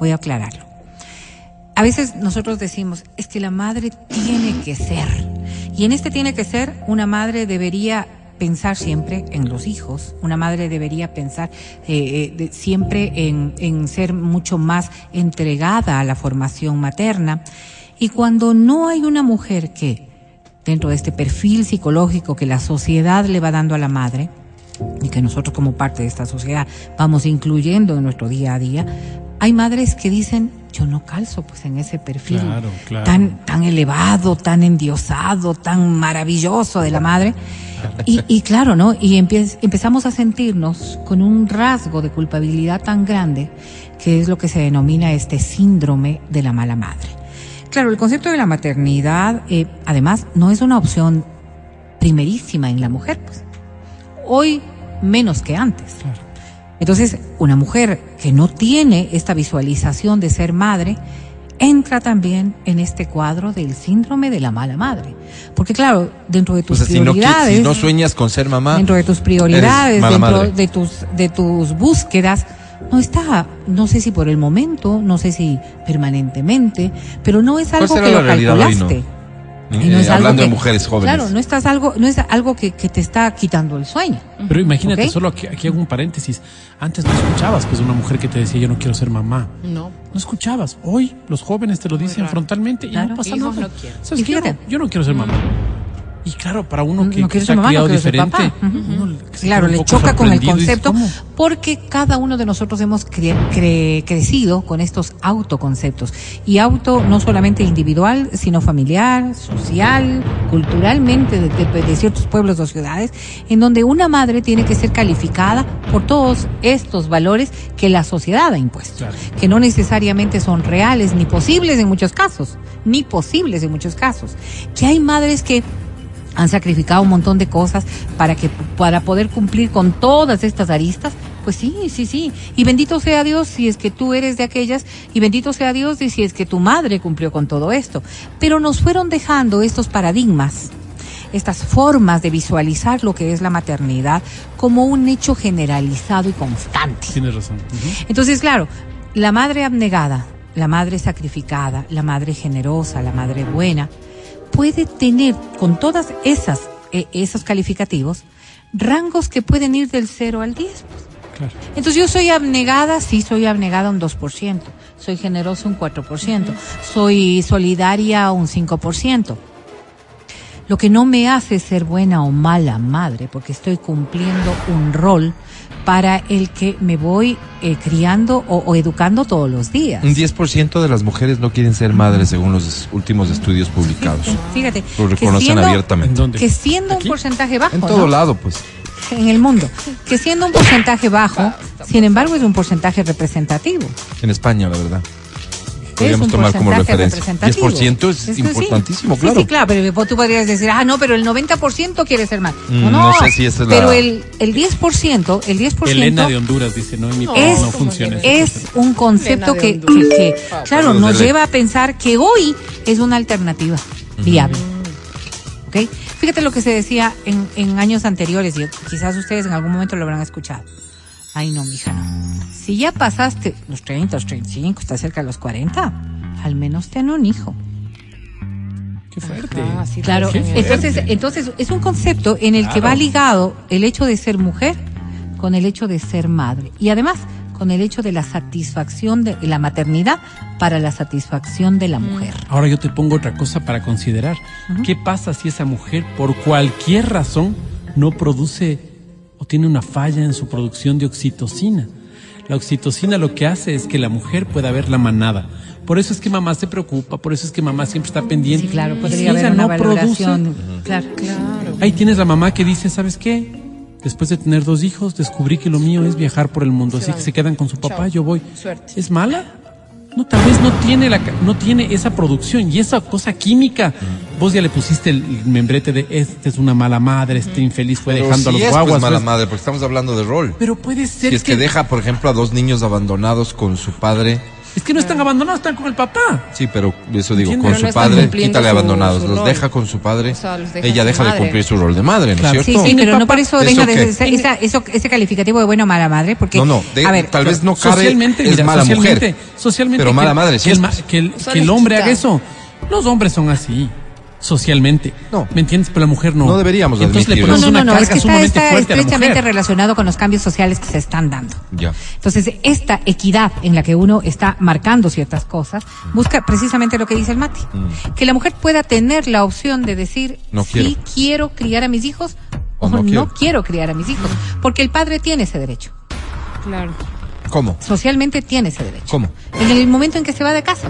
Voy a aclararlo. A veces nosotros decimos, es que la madre tiene que ser. Y en este tiene que ser, una madre debería pensar siempre en los hijos, una madre debería pensar eh, eh, siempre en ser mucho más entregada a la formación materna. Y cuando no hay una mujer que, dentro de este perfil psicológico que la sociedad le va dando a la madre, y que nosotros como parte de esta sociedad vamos incluyendo en nuestro día a día, hay madres que dicen, yo no calzo pues en ese perfil Claro, claro. tan tan elevado, tan endiosado, tan maravilloso de la madre. Y, y claro, ¿no? Y empezamos a sentirnos con un rasgo de culpabilidad tan grande que es lo que se denomina este síndrome de la mala madre. Claro, el concepto de la maternidad, eh, además, no es una opción primerísima en la mujer, pues. Hoy menos que antes. Entonces, una mujer que no tiene esta visualización de ser madre, entra también en este cuadro del síndrome de la mala madre. Porque claro, dentro de O tus sea, si no, qui- prioridades, si no sueñas con ser mamá, dentro de tus prioridades, dentro madre. de tus de tus búsquedas, no está, no sé si por el momento, no sé si permanentemente, pero no es algo que lo calculaste. Y no Eh, algo hablando de mujeres jóvenes. Claro, no estás algo, no es algo que, que te está quitando el sueño. Pero imagínate, solo aquí, aquí hago un paréntesis. Antes no escuchabas pues una mujer que te decía yo no quiero ser mamá. No. No escuchabas. Hoy los jóvenes te lo dicen raro. frontalmente y Claro. no pasa Hijos nada. no quiero. ¿Sabes Y qué? Yo, fíjate. no, yo no quiero ser mamá. Y claro, para uno que, no que mamá, no criado diferente, papá. Ujú. uno Claro, le choca con el dice, concepto porque cada uno de nosotros hemos cre- cre- crecido con estos autoconceptos. Y auto no solamente individual, sino familiar, social, culturalmente de, de- de ciertos pueblos o ciudades, en donde una madre tiene que ser calificada por todos estos valores que la sociedad ha impuesto, Claro. que no necesariamente son reales ni posibles en muchos casos, ni posibles en muchos casos. Que hay madres que han sacrificado un montón de cosas para que para poder cumplir con todas estas aristas. Pues sí, sí, sí. Y bendito sea Dios si es que tú eres de aquellas y bendito sea Dios y si es que tu madre cumplió con todo esto. Pero nos fueron dejando estos paradigmas, estas formas de visualizar lo que es la maternidad como un hecho generalizado y constante. Tienes razón. Entonces, claro, la madre abnegada, la madre sacrificada, la madre generosa, la madre buena, puede tener con todas esas eh, esos calificativos rangos que pueden ir del 0 al 10. pues. Claro. Entonces yo soy abnegada, sí soy abnegada un 2%, soy generosa un 4%, soy solidaria un 5%. Lo que no me hace ser buena o mala madre, porque estoy cumpliendo un rol para el que me voy eh, criando o, o educando todos los días. Un 10% de las mujeres no quieren ser madres según los últimos estudios publicados. Fíjate, Lo que reconocen siendo, ¿En abiertamente. que siendo ¿Aquí? un porcentaje bajo, En ¿no? todo lado, pues. en el mundo, que siendo un porcentaje bajo, sin embargo es un porcentaje representativo. En España, la verdad. Podríamos tomar como referencia. representativo. 10% es, sí. importantísimo, Sí, claro. Sí, claro, pero tú podrías decir, ah, no, pero el 90% quiere ser más. Mm, no, no, sé si esa es la- Pero el, el 10%, el 10% Elena de Honduras dice, no, en mi No, país es, no funciona. es un concepto que, que, que, claro, Pero nos lleva a pensar que hoy es una alternativa viable. ¿Ok? Fíjate lo que se decía en, en años anteriores, y quizás ustedes en algún momento lo habrán escuchado. Ay, no, mija, no. Si ya pasaste los 30, los 35, estás cerca de los 40, al menos ten un hijo. Qué fuerte. Ah, sí, Claro, sí, sí. entonces, entonces es un concepto en el que va ligado el hecho de ser mujer con el hecho de ser madre y además con el hecho de la satisfacción de la maternidad para la satisfacción de la mujer. Ahora yo te pongo otra cosa para considerar. ¿Qué pasa si esa mujer, por cualquier razón, no produce o tiene una falla en su producción de oxitocina? La oxitocina lo que hace es que la mujer pueda ver la manada. Por eso es que mamá se preocupa, por eso es que mamá siempre está pendiente. Sí, claro, podría si haber ella una no valoración. Claro. Ahí tienes la mamá que dice, ¿sabes qué? Después de tener dos hijos, descubrí que lo mío es viajar por el mundo, así que se quedan con su papá, yo voy. Suerte. ¿Es mala? No, tal vez no tiene la, no tiene esa producción y esa cosa química. Vos ya le pusiste el membrete de este es una mala madre, este infeliz fue Pero dejando a los es, guaguas. pues, mala madre, porque estamos hablando de rol. Pero puede ser Si es que deja, por ejemplo, a dos niños abandonados con su padre. Es que no están abandonados, están con el papá. Sí, pero eso digo, con su no padre, quítale su- abandonados, su los rol. deja con su padre. O sea, los deja ella deja de cumplir su rol de madre, ¿no es Claro. Cierto? sí, pero no por eso ¿Eso deja de ser esa- eso, ese calificativo de buena o mala madre, porque No, no, de- a ver, tal vez no cabe, socialmente, es mira, mala socialmente, mujer. socialmente pero que- mala madre, sí que, el, que el, que el hombre haga eso. Los hombres son así, socialmente. No. ¿Me entiendes? Pero la mujer no. No deberíamos Entonces le ponemos no, no, una no, es carga que está, sumamente está fuerte a la estrechamente mujer. relacionado con los cambios sociales que se están dando. Ya. Entonces, esta equidad en la que uno está marcando ciertas cosas, busca precisamente lo que dice el Mati. Que la mujer pueda tener la opción de decir, Mm. No sí quiero. quiero criar a mis hijos O o no no, quiero. quiero. criar a mis hijos. Porque el padre tiene ese derecho. Claro. ¿Cómo? Socialmente tiene ese derecho. ¿Cómo? En el momento en que se va de casa.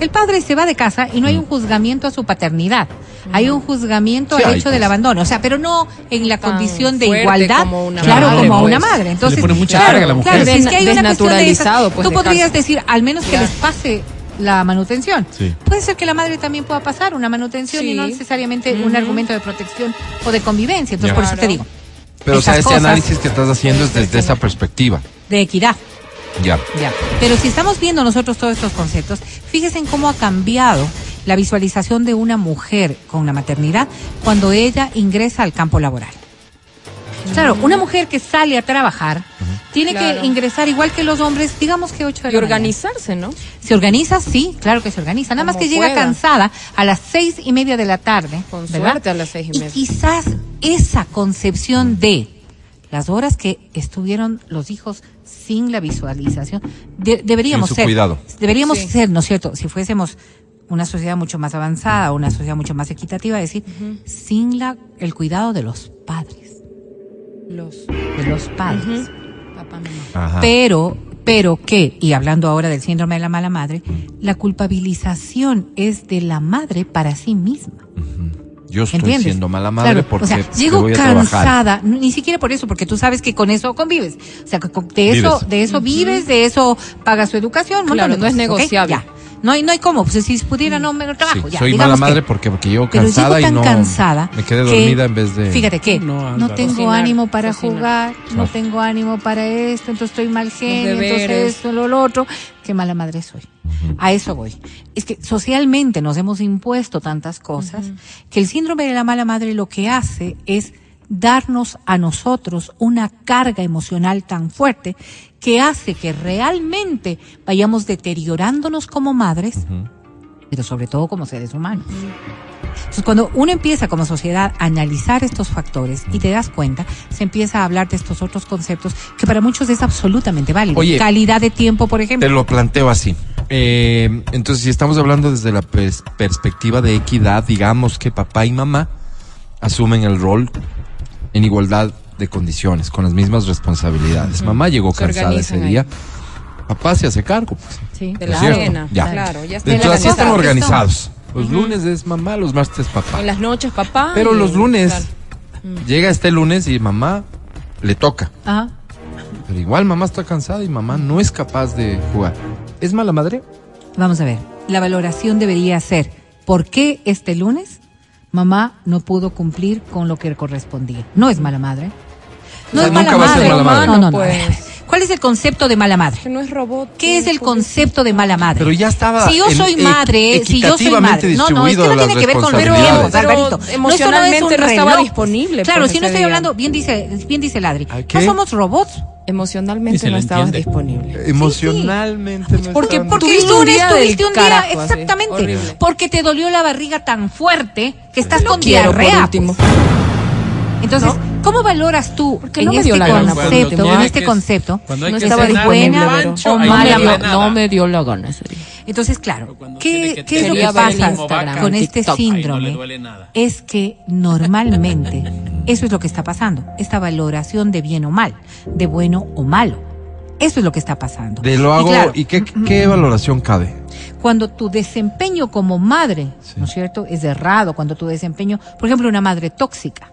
El padre se va de casa y no Mm. hay un juzgamiento a su paternidad. Hay un juzgamiento Sí al hecho del pues. abandono. O sea, pero no en la Tan condición de igualdad. como una claro, madre, como a pues. una madre. Entonces, pone mucha claro, carga a la mujer. claro, si es que hay una cuestión de esas, pues, tú podrías decir, al menos que Ya. les pase la manutención. Sí. Puede ser que la madre también pueda pasar una manutención y no necesariamente un argumento de protección o de convivencia. Entonces, Ya. por eso te digo, Pero, o sea, ese análisis que estás haciendo es desde esa perspectiva. de equidad. Ya. Ya. Pero si estamos viendo nosotros todos estos conceptos, fíjense en cómo ha cambiado la visualización de una mujer con la maternidad cuando ella ingresa al campo laboral. Claro, una mujer que sale a trabajar tiene Claro. que ingresar igual que los hombres, digamos que ocho de Y la mañana. organizarse, ¿no? ¿Se organiza? Sí, claro que se organiza. Nada más que llega cansada a las seis y media de la tarde. Con ¿verdad? suerte a las seis y media. quizás esa concepción de las horas que estuvieron los hijos sin la visualización, de- deberíamos Sin su ser. cuidado. Deberíamos Sí. ser, ¿no es cierto? Si fuésemos una sociedad mucho más avanzada, una sociedad mucho más equitativa, decir, sin la, el cuidado de los padres. Los De los padres. papá, mamá. Ajá. Pero, pero que, y hablando ahora del síndrome de la mala madre, la culpabilización es de la madre para sí misma. Yo estoy ¿Entiendes? siendo mala madre Claro, porque o sea, llego voy a trabajar. cansada, ni siquiera por eso, porque tú sabes que con eso convives. O sea, que con- de eso, Vives. de eso vives, de eso pagas su educación, Claro, no es negociable. No hay, no hay cómo, pues si pudiera no me lo trabajo, Sí, ya. soy mala madre que- porque, porque pero cansada llego tan y no cansada me quedé que- dormida en vez de Fíjate que No, no, tengo Cocinar, ánimo para cocinar. jugar, no tengo ánimo para esto, entonces estoy mal genio, entonces esto, lo, lo otro. Qué mala madre soy. A eso voy. Es que socialmente nos hemos impuesto tantas cosas que el síndrome de la mala madre lo que hace es darnos a nosotros una carga emocional tan fuerte que hace que realmente vayamos deteriorándonos como madres, pero sobre todo como seres humanos. Entonces, cuando uno empieza como sociedad a analizar estos factores y te das cuenta, se empieza a hablar de estos otros conceptos que para muchos es absolutamente válido. Oye, Calidad de tiempo, por Te ejemplo. lo planteo así. Eh, entonces, si estamos hablando desde la pers- perspectiva de equidad, digamos que papá y mamá asumen el rol en igualdad de condiciones, con las mismas responsabilidades. Mamá llegó cansada ese ahí. día. Papá se hace cargo. pues. Sí. De ¿No la cena. Ya. Claro, ya está. Entonces, así están organizados. Los lunes es mamá, los martes es papá. En las noches, papá. Pero y- los lunes, claro. llega este lunes y mamá le toca. Ajá. Pero igual mamá está cansada y mamá no es capaz de jugar. ¿Es mala madre? Vamos a ver. La valoración debería ser, ¿por qué este lunes mamá no pudo cumplir con lo que correspondía? No es mala madre. No O sea, es mala madre. mala madre. No, no, no. Pues. ¿Cuál es el concepto de mala madre? Que no es robot. ¿Qué es el pues, concepto de mala madre? Pero ya estaba Si yo en- soy e- madre, si yo soy madre. No, no, es que distribuido no tiene que ver con Alvarito. Pero emocionalmente no estaba disponible, Claro, pues, si no estoy día. hablando, bien dice, bien dice Ladri, ¿A no somos robots. Emocionalmente no estabas entiende. disponible. Emocionalmente no Porque, porque Tuviste el un lunes día un día, carajo, exactamente, porque te dolió la barriga tan fuerte que estás No con quiero, por diarrea. último. pues. Entonces, ¿cómo valoras tú Porque en no este concepto, en este concepto? cuando hay No que estaba buena o no mala nada. no me dio la gana ese día. Entonces, claro, ¿qué, qué es lo que pasa con este TikTok. No síndrome? es que normalmente eso es lo que está pasando, esta valoración de bien o mal, de bueno o malo. Eso es lo que está pasando. De lo hago. Y claro, ¿Y qué, qué valoración cabe? cuando tu desempeño como madre, ¿no es cierto?, es errado, cuando tu desempeño, por ejemplo, una madre tóxica.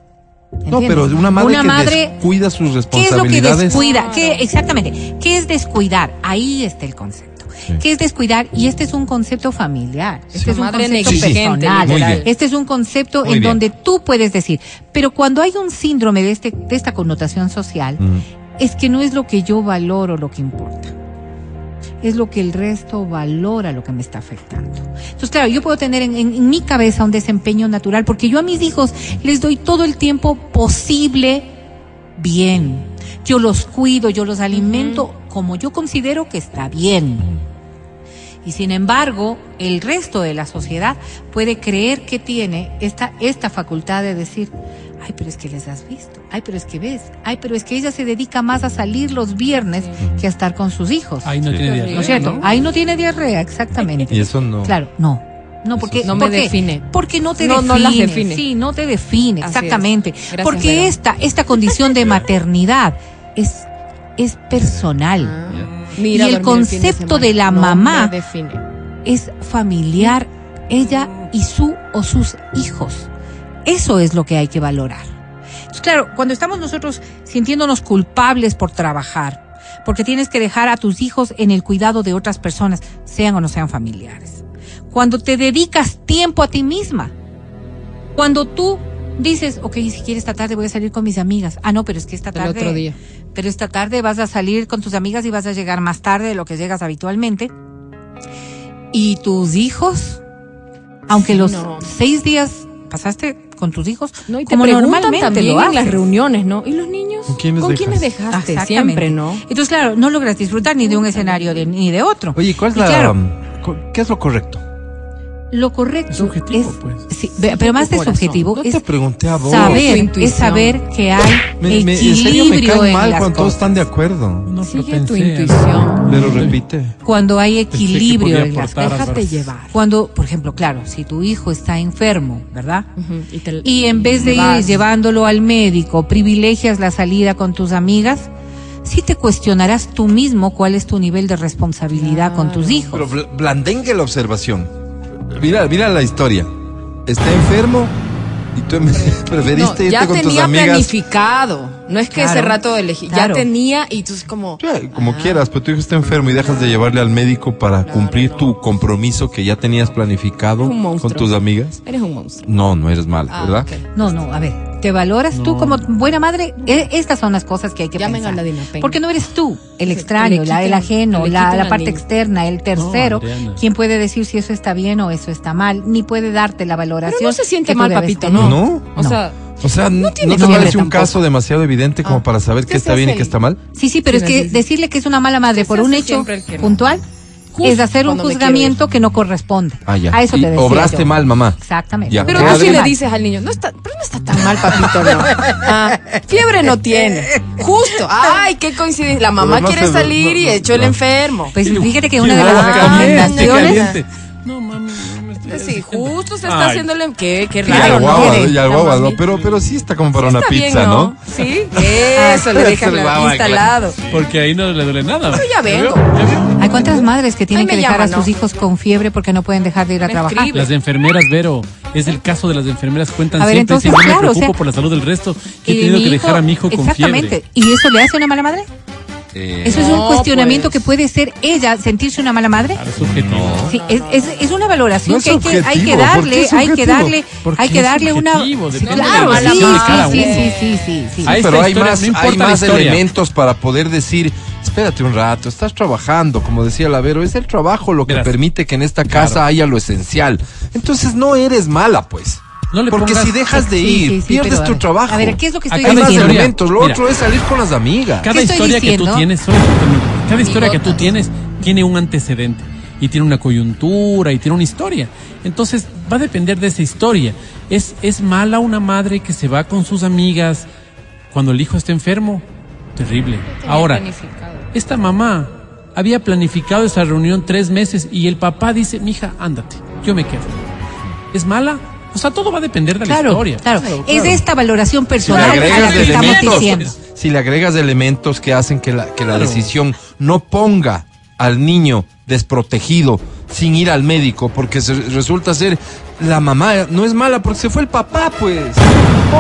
No, pero una madre Una que madre- descuida sus ¿Qué es lo que responsabilidades. descuida? ¿Qué, exactamente. ¿Qué es descuidar? Ahí está el concepto. Sí. ¿Qué es descuidar? Y este es un concepto familiar. Este Sí. es un Madre concepto negligente, personal. Este es un concepto Muy en bien. donde tú puedes decir, pero cuando hay un síndrome de, este, de esta connotación social, Mm. es que no es lo que yo valoro lo que importa. Es lo que el resto valora lo que me está afectando. Entonces, claro, yo puedo tener en, en- en mi cabeza un desempeño natural porque yo a mis hijos les doy todo el tiempo posible bien. Yo los cuido, yo los alimento como yo considero que está bien. Y sin embargo, el resto de la sociedad puede creer que tiene esta, esta facultad de decir, ay, pero es que les has visto, ay, pero es que ves, ay, pero es que ella se dedica más a salir los viernes que a estar con sus hijos. Ahí no tiene ¿No diarrea. es cierto? ¿no? Ahí no tiene diarrea, exactamente. Y eso no. Claro, no. No, porque No me define. Porque no te No, define. no las define. Sí, no te define, Así exactamente. es. Gracias, porque Vero. esta esta condición de maternidad es es personal. Ah, Mira, Y el concepto de la No mamá- es familiar ella y su o sus hijos. Eso es lo que hay que valorar. Entonces, claro, cuando estamos nosotros sintiéndonos culpables por trabajar, porque tienes que dejar a tus hijos en el cuidado de otras personas, sean o no sean familiares. Cuando te dedicas tiempo a ti misma. Cuando tú dices, ok, si quieres esta tarde voy a salir con mis amigas. Ah, no, pero es que esta El tarde otro día. pero esta tarde vas a salir con tus amigas y vas a llegar más tarde de lo que llegas habitualmente. Y tus hijos, aunque Sí, los no. seis días pasaste con tus hijos, No, y te como normalmente también lo en las haces. reuniones, ¿no? ¿Y los niños? ¿Con quiénes dejas? dejaste? Exactamente. Siempre, ¿no? Entonces, claro, no logras disfrutar ni de un escenario de- ni de otro. Oye, ¿cuál es Y la. claro, co- ¿Qué es lo correcto? Lo correcto Es subjetivo, es, pues. sí, pero más de subjetivo No es te pregunté a vos. Saber, es saber que hay Me- me- en serio me equilibrio cae en mal las cuando todos cosas. están de acuerdo. No, Sigue tu intuición. Pero repite. Cuando hay equilibrio en las cosas. Déjate llevar. Cuando, por ejemplo, claro, si tu hijo está enfermo, ¿verdad? Y, te- Y en vez de ir vas. llevándolo al médico, privilegias la salida con tus amigas, sí te cuestionarás tú mismo cuál es tu nivel de responsabilidad con tus hijos. Pero bl- blandengue la observación. Mira, mira la historia. Está enfermo y tú preferiste No, ya irte con tus tenía amigas. planificado. No es que ese rato elegí. claro. Ya tenía y tú es como. Como Ah. quieras, pero tu hijo está enfermo y dejas de llevarle al médico para cumplir tu compromiso que ya tenías planificado con tus amigas. Eres un monstruo. No, no eres mala, Ah, ¿verdad? No, no, a ver, ¿te valoras tú No. como buena madre? E- estas son las cosas que hay que Llamen pensar. a la. Porque no eres tú el extraño, la, el ajeno, la, parte externa, el tercero, Adriana. quien puede decir si eso está bien o eso está mal, ni puede darte la valoración. Pero no se siente mal, papito, no. ¿No? O No. sea, O sea, ¿no, tiene te que parece un tampoco. caso demasiado evidente como Ah, para saber qué está bien y qué está mal? Sí, sí, pero Sí, es que decirle que es una mala madre por un hecho no. puntual es hacer un juzgamiento que no corresponde. Ah, ya. A eso Y te decía obraste yo. mal, mamá. Exactamente. Ya. Pero tú sí le dices al niño, no está, pero no está tan mal, papito, no. Ah, fiebre no tiene. Justo. Ay, qué coincidencia. La mamá no quiere salir no, y no, echó el no. enfermo. Pues fíjate que una de no, las recomendaciones. Sí, haciendo- justo se está Ay, haciéndole. Qué, qué Y raro, al ¿no? guagua, Mire, y al la guagua, ¿no? Pero, pero sí está como para Sí una está bien, pizza, ¿no? Sí, eso le dejan el instalado. Porque ahí no le duele nada. Pero ya vengo. ¿Ya vio? Hay cuántas madres que tienen me que dejar a sus ¿no? hijos con fiebre porque no pueden dejar de ir a Me trabajar. escribe. Las enfermeras, Vero, es el caso de las enfermeras, cuentan ver, siempre, entonces, yo me claro, o preocupo sea, por la salud del resto, que he tenido que dejar a mi hijo con Exactamente. fiebre. ¿Y eso le hace una mala madre? Eh, Eso es No, un cuestionamiento pues. que puede ser ella sentirse una mala madre. Claro, es subjetivo. Sí, es, es, es una valoración No es que hay que, hay que subjetivo, ¿por qué darle, hay que darle, Porque hay que darle una. Claro, sí, sí, uno. sí, sí, sí, pero hay más, no hay más elementos para poder decir, espérate un rato, estás trabajando, como decía Lavero, es el trabajo lo que Verás. permite que en esta casa haya lo esencial. Entonces no eres mala, pues. No le Porque pongas- si dejas de Sí, ir, sí, sí, pierdes tu trabajo. a ver, ¿qué es lo que estoy Hay más diciendo? Lo Mira. otro es salir con las amigas. Cada ¿Qué estoy historia que tú tienes, solo- cada historia que tú tienes tiene un antecedente y tiene una coyuntura y tiene una historia. Entonces va a depender de esa historia. ¿Es, es mala una madre que se va con sus amigas cuando el hijo está enfermo? Terrible. Ahora, esta mamá había planificado esa reunión tres meses y el papá dice, mija, ándate, yo me quedo. ¿Es mala? O sea, todo va a depender de la Claro, historia. claro, Es de esta valoración Si le personal a la agregas que estamos diciendo. si le agregas elementos que hacen que la, que la Claro. decisión no ponga al niño desprotegido sin ir al médico, porque se- resulta ser la mamá no es mala porque se fue el papá, pues.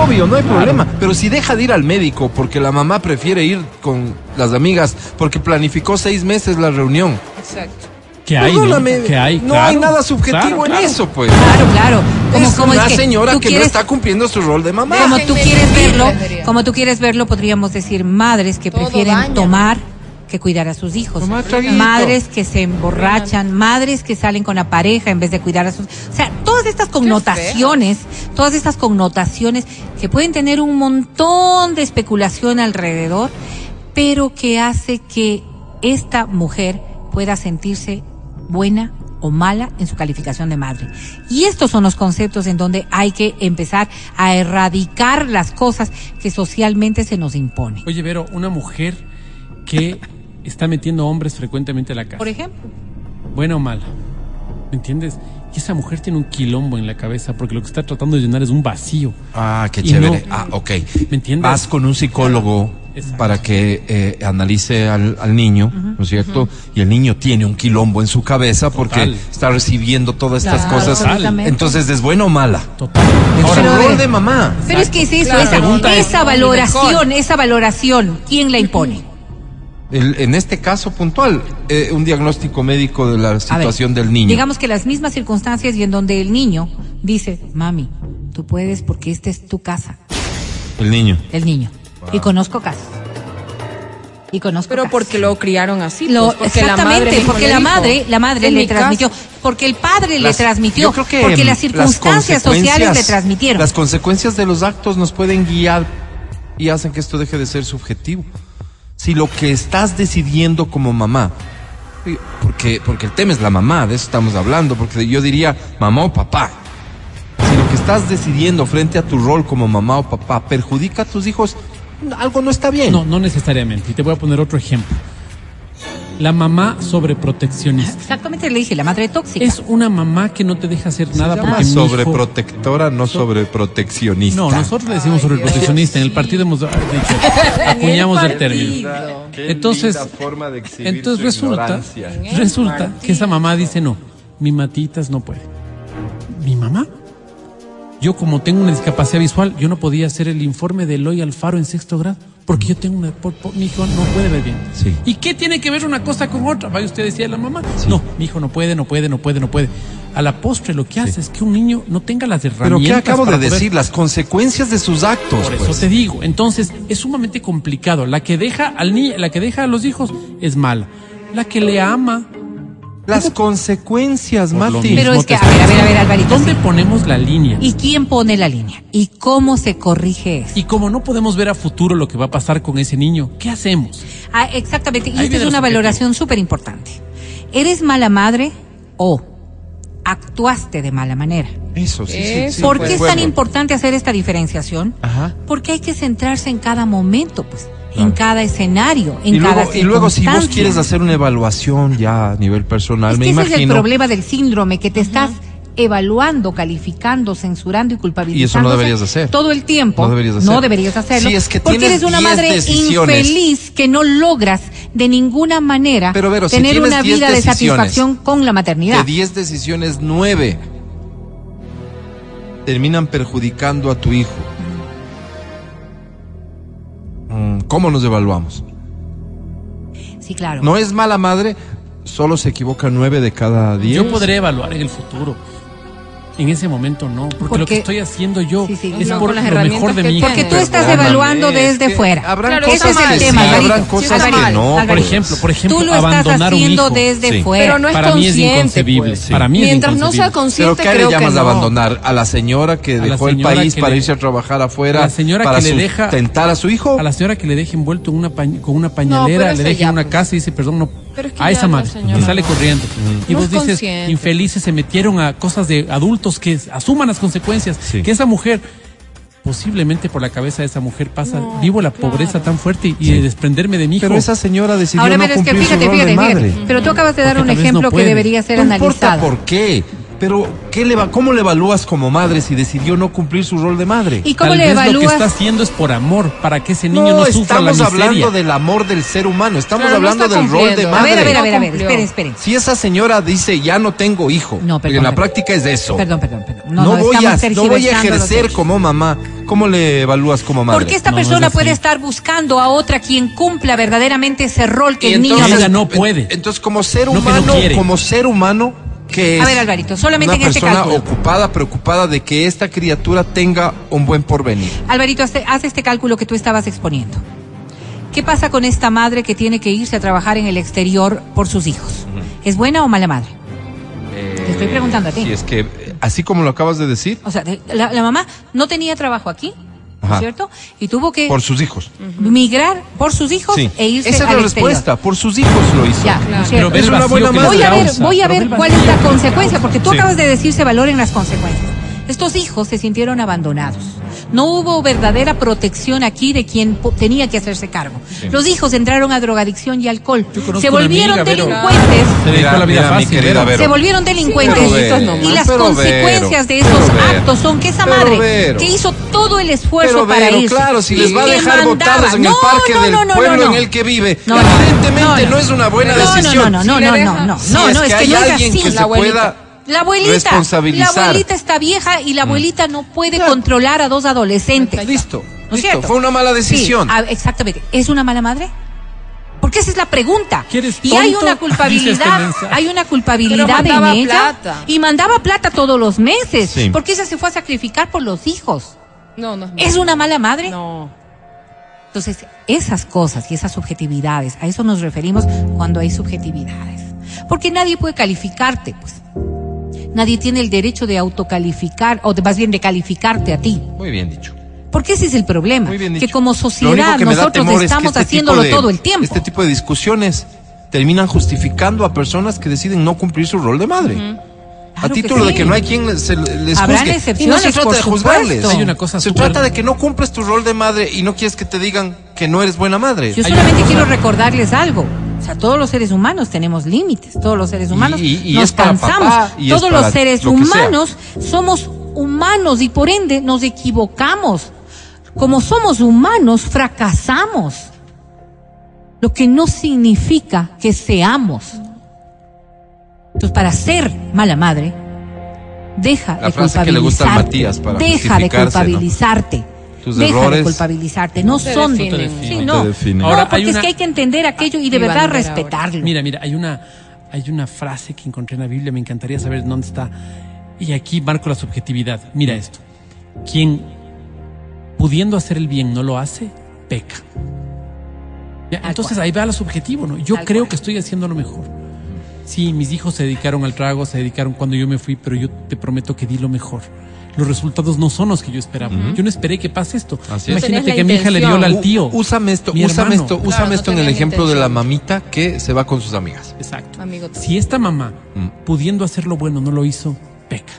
Obvio, no hay problema. Pero si deja de ir al médico porque la mamá prefiere ir con las amigas porque planificó seis meses la reunión. Exacto. Que hay, ¿no? Perdóname, Que hay, no claro. hay nada subjetivo Claro, en claro. eso, pues. Claro, claro. Como, es como una es que señora tú que quieres- no está cumpliendo su rol de mamá. como tú quieres verlo, como tú quieres verlo, podríamos decir madres que Todo prefieren daña. tomar que cuidar a sus hijos. Madres que se emborrachan, madres que salen con la pareja en vez de cuidar a sus... O sea, todas estas connotaciones, todas estas connotaciones que pueden tener un montón de especulación alrededor, pero que hace que esta mujer pueda sentirse buena o mala en su calificación de madre. Y estos son los conceptos en donde hay que empezar a erradicar las cosas que socialmente se nos imponen. Oye, Vero, una mujer que está metiendo hombres frecuentemente a la casa. Por ejemplo, buena o mala. ¿Me entiendes? Y esa mujer tiene un quilombo en la cabeza porque lo que está tratando de llenar es un vacío. Ah, qué Y chévere. no- ah, ok. ¿Me entiendes? Vas con un psicólogo Exacto. para que eh, analice al, al niño, ¿no es cierto? Y el niño tiene un quilombo en su cabeza porque está recibiendo todas estas Claro, cosas. Entonces, ¿es buena o mala? Total. Es a rol de mamá. pero es que es eso, Claro. esa, es- valoración, esa valoración, ¿quién la impone? El- en este caso puntual, eh, un diagnóstico médico de la ver, situación del niño. Digamos que las mismas circunstancias y en donde el niño dice, mami, tú puedes porque esta es tu casa, El niño. el niño. Y conozco casos. Y conozco Pero casos. porque lo criaron así. Lo- pues, porque exactamente, mismo porque la madre, la madre "En le mi casa". transmitió, porque el padre Las- le transmitió, yo creo que, porque las circunstancias sociales le transmitieron. Las consecuencias de los actos nos pueden guiar y hacen que esto deje de ser subjetivo. Si lo que estás decidiendo como mamá, porque, porque el tema es la mamá, de eso estamos hablando, porque yo diría mamá o papá. Si lo que estás decidiendo frente a tu rol como mamá o papá perjudica a tus hijos, algo no está bien. no, no necesariamente. Y te voy a poner otro ejemplo. La mamá sobreproteccionista. Exactamente le dije, la madre tóxica. Es una mamá que no te deja hacer Se nada llama porque mi hijo- sobreprotectora, no sobreproteccionista. No, nosotros le decimos sobreproteccionista. En el partido hemos dicho, acuñamos el término. Entonces, entonces resulta, resulta que esa mamá dice no, mi matitas no puede. ¿Mi mamá? Yo como tengo una discapacidad visual, yo no podía hacer el informe de Eloy Alfaro en sexto grado, porque yo tengo una, por- por- mi hijo no puede ver bien. Sí. ¿Y qué tiene que ver una cosa con otra? Vaya usted decía la mamá. No, mi hijo no puede, no puede, no puede, no puede. A la postre lo que hace es que un niño no tenga las Pero herramientas. ¿qué acabo de para poder- decir? Las consecuencias de sus actos. por eso pues. te digo. Entonces, es sumamente complicado. La que deja al niño, la que deja a los hijos es mala. La que le ama. Las consecuencias, Por Mati. Pero es que, a ver, a ver, a ver, Alvarito. ¿Dónde sí. ponemos la línea? ¿Y quién pone la línea? ¿Y cómo se corrige eso? Y como no podemos ver a futuro lo que va a pasar con ese niño, ¿qué hacemos? Ah, exactamente. Y esta es una valoración súper importante. ¿eres mala madre o actuaste de mala manera? Eso, sí, sí, sí. ¿Por pues, qué es tan bueno. importante hacer esta diferenciación? Ajá. Porque hay que centrarse en cada momento, pues, Claro. en cada escenario, en Y cada luego, y luego si vos quieres hacer una evaluación ya a nivel personal, Es me que ese imagino. es el problema del síndrome, que te estás evaluando, calificando, censurando y culpabilizando. Y eso no deberías hacer. Todo el tiempo. No deberías hacer. No deberías hacerlo. Sí, es que porque tienes eres una 10 madre decisiones. infeliz que no logras de ninguna manera Pero, Vero, si tener una 10 vida de satisfacción con la maternidad. De 10 decisiones, 9 terminan perjudicando a tu hijo. Mm, ¿Cómo nos evaluamos? Sí, claro. No es mala madre, solo se equivoca 9 de cada 10. Yo podré evaluar en el futuro. En ese momento no, porque, Porque- lo que estoy haciendo yo Sí, sí, es no, por lo mejor herramientas de que mi hijo. Porque tú estás Perdóname, evaluando es desde que fuera. Habrán Claro, cosas ese es el que tema, sí, habrán cosas que mal, no. Por ejemplo, por ejemplo, Tú lo estás abandonar un haciendo hijo. desde Sí. fuera. Pero no es para mí es inconcebible. pues. Para mí es Mientras no inconcebible. sea consciente, ¿Pero qué creo le llamas que no. abandonar? ¿A la señora que dejó el país para le- irse a trabajar afuera? a la señora para que le deja- sustentar a su hijo? A la señora que le deje envuelto en una pañ- con una pañalera, le deje en una pues. casa y dice, perdón, no. Pero es que a esa madre. señora Y sale corriendo. Y No vos es dices, consciente. infelices se metieron a cosas de adultos que asuman las consecuencias. Sí. Que esa mujer, posiblemente por la cabeza de esa mujer pasa, No, vivo la claro. pobreza tan fuerte y de desprenderme de mi hijo. Pero esa señora decidió Ahora, no pero es que cumplir fíjate, su rol fíjate, de fíjate. madre. Pero tú acabas de dar Porque un ejemplo no que debería ser no importa analizado. por qué, pero ¿qué le va, ¿cómo le evalúas como madre si decidió no cumplir su rol de madre? ¿Y cómo Tal le vez lo que evalúas? está haciendo es por amor, para que ese niño no, sufra la estamos miseria. hablando del amor del ser humano, estamos Claro, no hablando del rol de cumpliendo. A madre. ver, a ver, a ver, a ver, No esperen, esperen. Si esa señora dice ya no tengo hijo, No, perdón, en la perdón. práctica es eso. Perdón, perdón, perdón. No, No, no, voy estamos a, no voy a ejercer como mamá. ¿Cómo le evalúas como madre? Porque esta No, no es persona puede estar buscando a otra quien cumpla verdaderamente ese rol que Y el niño entonces- no- ella no puede. Entonces, como ser No no humano, como ser humano, que es A ver, Alvarito, solamente una en este persona cálculo. ocupada, preocupada de que esta criatura tenga un buen porvenir. Alvarito, haz este cálculo que tú estabas exponiendo. ¿Qué pasa con esta madre que tiene que irse a trabajar en el exterior por sus hijos? ¿Es buena o mala madre? Te estoy preguntando a ti. Si es que, eh, así como lo acabas de decir, O sea, la, la mamá no tenía trabajo aquí, ¿no Ajá. cierto? Y tuvo que por sus hijos. migrar por sus hijos Sí. e irse Esa es al la exterior. respuesta. Por sus hijos lo hizo. Ya, ¿no Claro. es Pero Es una buena madre. Voy a ver, voy a ver cuál es la consecuencia, porque tú Sí. acabas de decir se valoren las consecuencias. Estos hijos se sintieron abandonados. No hubo verdadera protección aquí de quien tenía que hacerse cargo. Los hijos entraron a drogadicción y alcohol. Se volvieron amiga, delincuentes. Se Mira, fácil. volvieron delincuentes. Vero, y las pero consecuencias Vero, de esos Vero, actos son que esa madre que hizo todo el esfuerzo Pero para irse. claro, si les va a dejar botados en No, el parque no, del no, no, pueblo no, en no. el que vive, No, no, evidentemente no, es una buena no, decisión. No, no, no, no, no, no, no, es no, que no es así. La abuelita. La abuelita, la responsabilizar. Mm. abuelita está vieja y la abuelita no puede controlar a dos adolescentes. Listo, ¿No es listo. cierto? Fue una mala decisión. Sí, exactamente. ¿Es una mala madre? Porque esa es la pregunta. ¿Quieres Y hay una culpabilidad, hay una culpabilidad en ella plata. y mandaba plata todos los meses, Sí. porque ella se fue a sacrificar por los hijos. No, no ¿Es una mala madre? No. Entonces, esas cosas y esas subjetividades, a eso nos referimos cuando hay subjetividades. Porque nadie puede calificarte, pues. Nadie tiene el derecho de autocalificar, o de, más bien de calificarte a ti. Muy bien dicho. Porque ese es el problema. Muy bien dicho. Que como sociedad que nosotros temor es que estamos este haciéndolo de- todo el tiempo. Este tipo de discusiones terminan justificando a personas que deciden no cumplir su rol de madre. A Claro que título de sí. que no hay quien les, se les Habrán juzgue. y no se trata de juzgarles. Hay una cosa se súper- trata de que no cumples tu rol de madre y no quieres que te digan que no eres buena madre. Yo solamente quiero recordarles algo. O sea, todos los seres humanos tenemos límites, todos los seres humanos Y- y- y nos es para cansamos. papá, y es todos para los seres lo humanos somos humanos y por ende nos equivocamos. Como somos humanos, fracasamos. Lo que no significa que seamos. Entonces, para ser mala madre, deja La de frase que le gusta al culpabilizarte. Matías para deja de ¿no? Tus deja errores de culpabilizarte. No son definen. Sí, No te Ahora, porque hay es que hay que entender aquello y de verdad respetarlo. Mira, mira, hay una, hay una frase que encontré en la Biblia, me encantaría saber dónde está. Y aquí marco la subjetividad. Mira esto. Quien pudiendo hacer el bien no lo hace, peca. Ya, entonces cual. ahí va lo subjetivo, ¿no? Yo Tal creo cual. que estoy haciendo lo mejor. Sí, mis hijos se dedicaron al trago, se dedicaron cuando yo me fui, pero yo te prometo que di lo mejor. Los resultados no son los que yo esperaba. Yo no esperé que pase esto. Así. Imagínate que la mi hija le dio al intención. tío. U- Úsame esto, Mi úsame hermano. esto, Claro, úsame no esto en el ejemplo de la mamita que se va con sus amigas. Exacto. Amigo. Si esta mamá, Mm. pudiendo hacer lo bueno, no lo hizo, peca.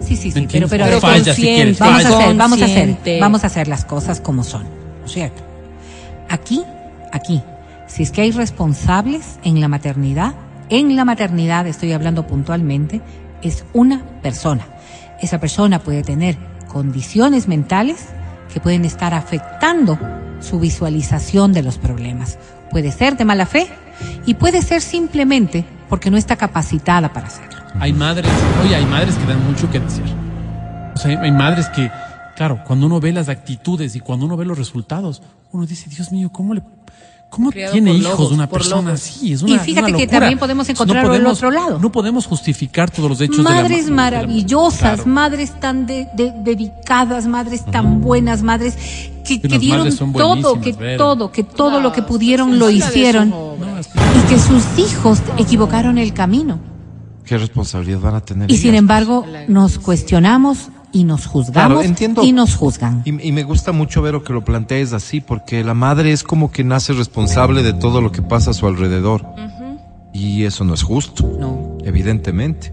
Sí, sí, ¿Me sí, pero, pero, Pero pero falla, si quieres, vamos a hacer, vamos a hacer, vamos a hacer las cosas como son, ¿no es cierto? Aquí, aquí, si es que hay responsables en la maternidad, en la maternidad estoy hablando puntualmente, es una persona. Esa persona puede tener condiciones mentales que pueden estar afectando su visualización de los problemas. Puede ser de mala fe y puede ser simplemente porque no está capacitada para hacerlo. Hay madres, oye, hay madres que dan mucho que decir. O sea, hay madres que, claro, cuando uno ve las actitudes y cuando uno ve los resultados, uno dice, Dios mío, ¿cómo le, cómo tiene hijos lobos, una persona lobos. así? Es Y una, fíjate una que también podemos encontrarlo del otro lado. No podemos justificar todos los hechos de la Madres ma- maravillosas, de la- Claro. madres tan de- de- dedicadas, madres tan buenas, madres que, que dieron todo, que Vera. todo, que todo lo que No, pudieron lo hicieron. No, y que sus hijos equivocaron el camino. ¿Qué responsabilidad van a tener? Y sin embargo, nos cuestionamos y nos juzgamos Claro, entiendo. y nos juzgan. Y, y me gusta mucho, Vero, que lo plantees así, porque la madre es como que nace responsable de todo lo que pasa a su alrededor. Y eso no es justo, No. evidentemente.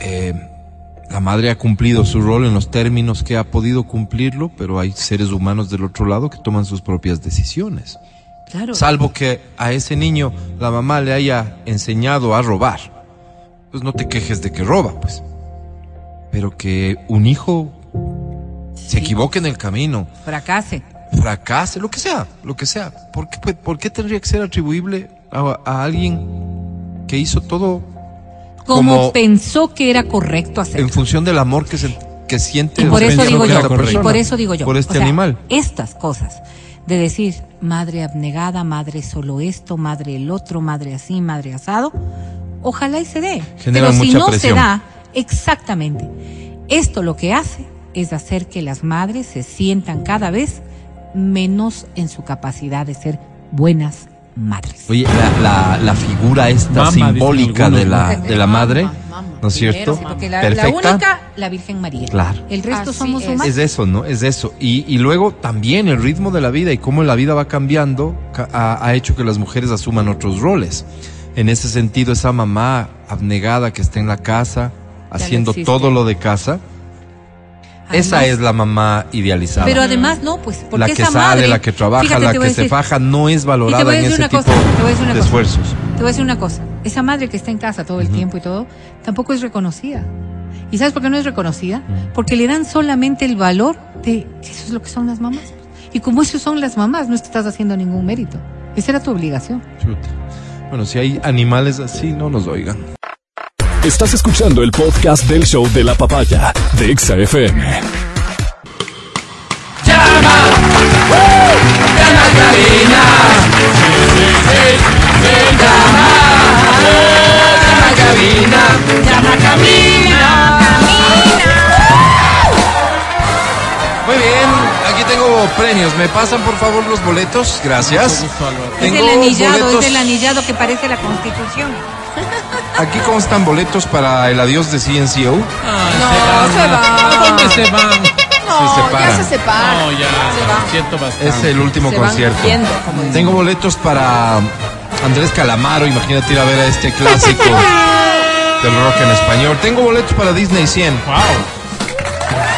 Eh, la madre ha cumplido su rol en los términos que ha podido cumplirlo, pero hay seres humanos del otro lado que toman sus propias decisiones. Claro. Salvo que a ese niño la mamá le haya enseñado a robar. Pues no te quejes de que roba, pues. Pero que un hijo se equivoque en el camino, Fracase. fracase, lo que sea, lo que sea. ¿Por qué, pues, por qué tendría que ser atribuible a, a alguien que hizo todo Como, Como- pensó que era correcto hacerlo. en función del amor que, se, que siente Y por eso digo por yo, y por eso digo yo, por o este sea, animal? Estas cosas de decir madre abnegada, madre solo esto, madre el otro, madre así, madre asado, ojalá y se dé. Pero si no presión. se da, exactamente. Esto lo que hace es hacer que las madres se sientan cada vez menos en su capacidad de ser buenas madres. Oye, la, la, la figura esta Mama, simbólica algunos, de la, de la madre, Mama, mama. ¿no es cierto? Sí, porque la, la Perfecta. única, la Virgen María. Claro. El resto Así somos es. humanos. Es eso, ¿no? Es eso. Y, y luego también el ritmo de la vida y cómo la vida va cambiando ca- ha, ha hecho que las mujeres asuman otros roles. En ese sentido, esa mamá abnegada que está en la casa, haciendo todo lo de casa, esa es la mamá idealizada. Pero además no, pues porque la que esa sale, madre, la que trabaja, fíjate, la que se faja, no es valorada a en ese tipo cosa, de cosa. esfuerzos. Te voy a decir una cosa. Esa madre que está en casa todo el tiempo y todo, tampoco es reconocida. ¿Y sabes por qué no es reconocida? Porque le dan solamente el valor de que eso es lo que son las mamás. Y como eso son las mamás, no estás haciendo ningún mérito. Esa era tu obligación. Chuta. Bueno, si hay animales así, no los oigan. Estás escuchando el podcast del show de la papaya de Exa FM. Muy bien, aquí tengo premios. ¿Me pasan por favor los boletos? Gracias. Álvaro. Es Tengo el anillado, boletos- es el anillado que parece la constitución. Aquí constan boletos para el adiós de CNCO. Ay, No, se van. ¿A dónde se van? No, Se separan. ya se separan. No, ya, Se van. siento bastante. Es el último Se van concierto. yendo, como dicen. Tengo boletos para Andrés Calamaro. Imagínate ir a ver a este clásico del rock en español. Tengo boletos para Disney 100. Wow.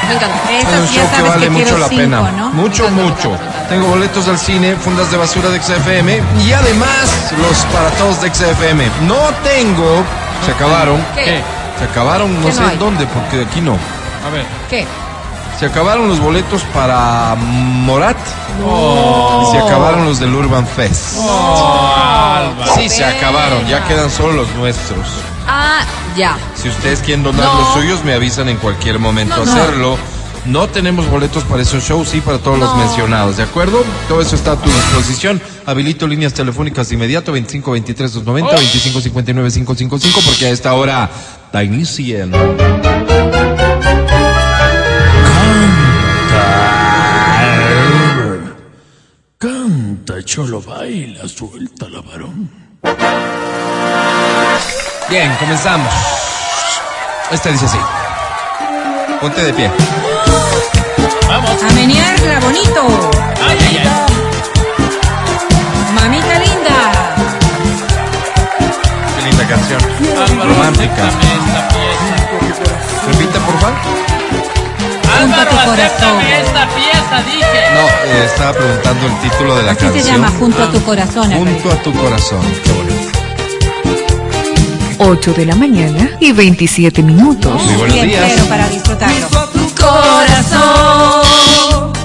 Me encanta. Es un show que vale que mucho la cinco, pena. ¿no? Mucho, mucho. Tengo boletos al cine, fundas de basura de XFM y además los para todos de XFM. No tengo, se acabaron. ¿Qué? Se acabaron, no ¿Qué sé no hay? dónde, porque aquí no. A ver. ¿Qué? Se acabaron los boletos para Morat Oh. y se acabaron los del Urban Fest. Álvaro. Sí, se acabaron, ya quedan solo los nuestros. Ah, ya. Si ustedes quieren donar No. los suyos, me avisan en cualquier momento No, hacerlo. No tenemos boletos para esos shows, sí para todos los mencionados, ¿de acuerdo? Todo eso está a tu disposición. Habilito líneas telefónicas de inmediato, 25 23 290, 25 59 555, porque a esta hora da inicio. Canta, cholo, baila, suelta la varón. Bien, comenzamos. Este dice así. Ponte de pie. Vamos. A menearla bonito. Ay, ay, ay. Mamita linda. Qué linda canción. Álvaro, Romántica. acéptame esta pieza. Repite, por favor. Álvaro, tu corazón. acéptame esta pieza, dije. No, eh, estaba preguntando el título de la Así canción. se llama, junto a tu corazón. Junto a tu corazón. Qué bonito. 8 de la mañana y 27 minutos. Muy buenos días. pero para disfrutarlo. Corazón.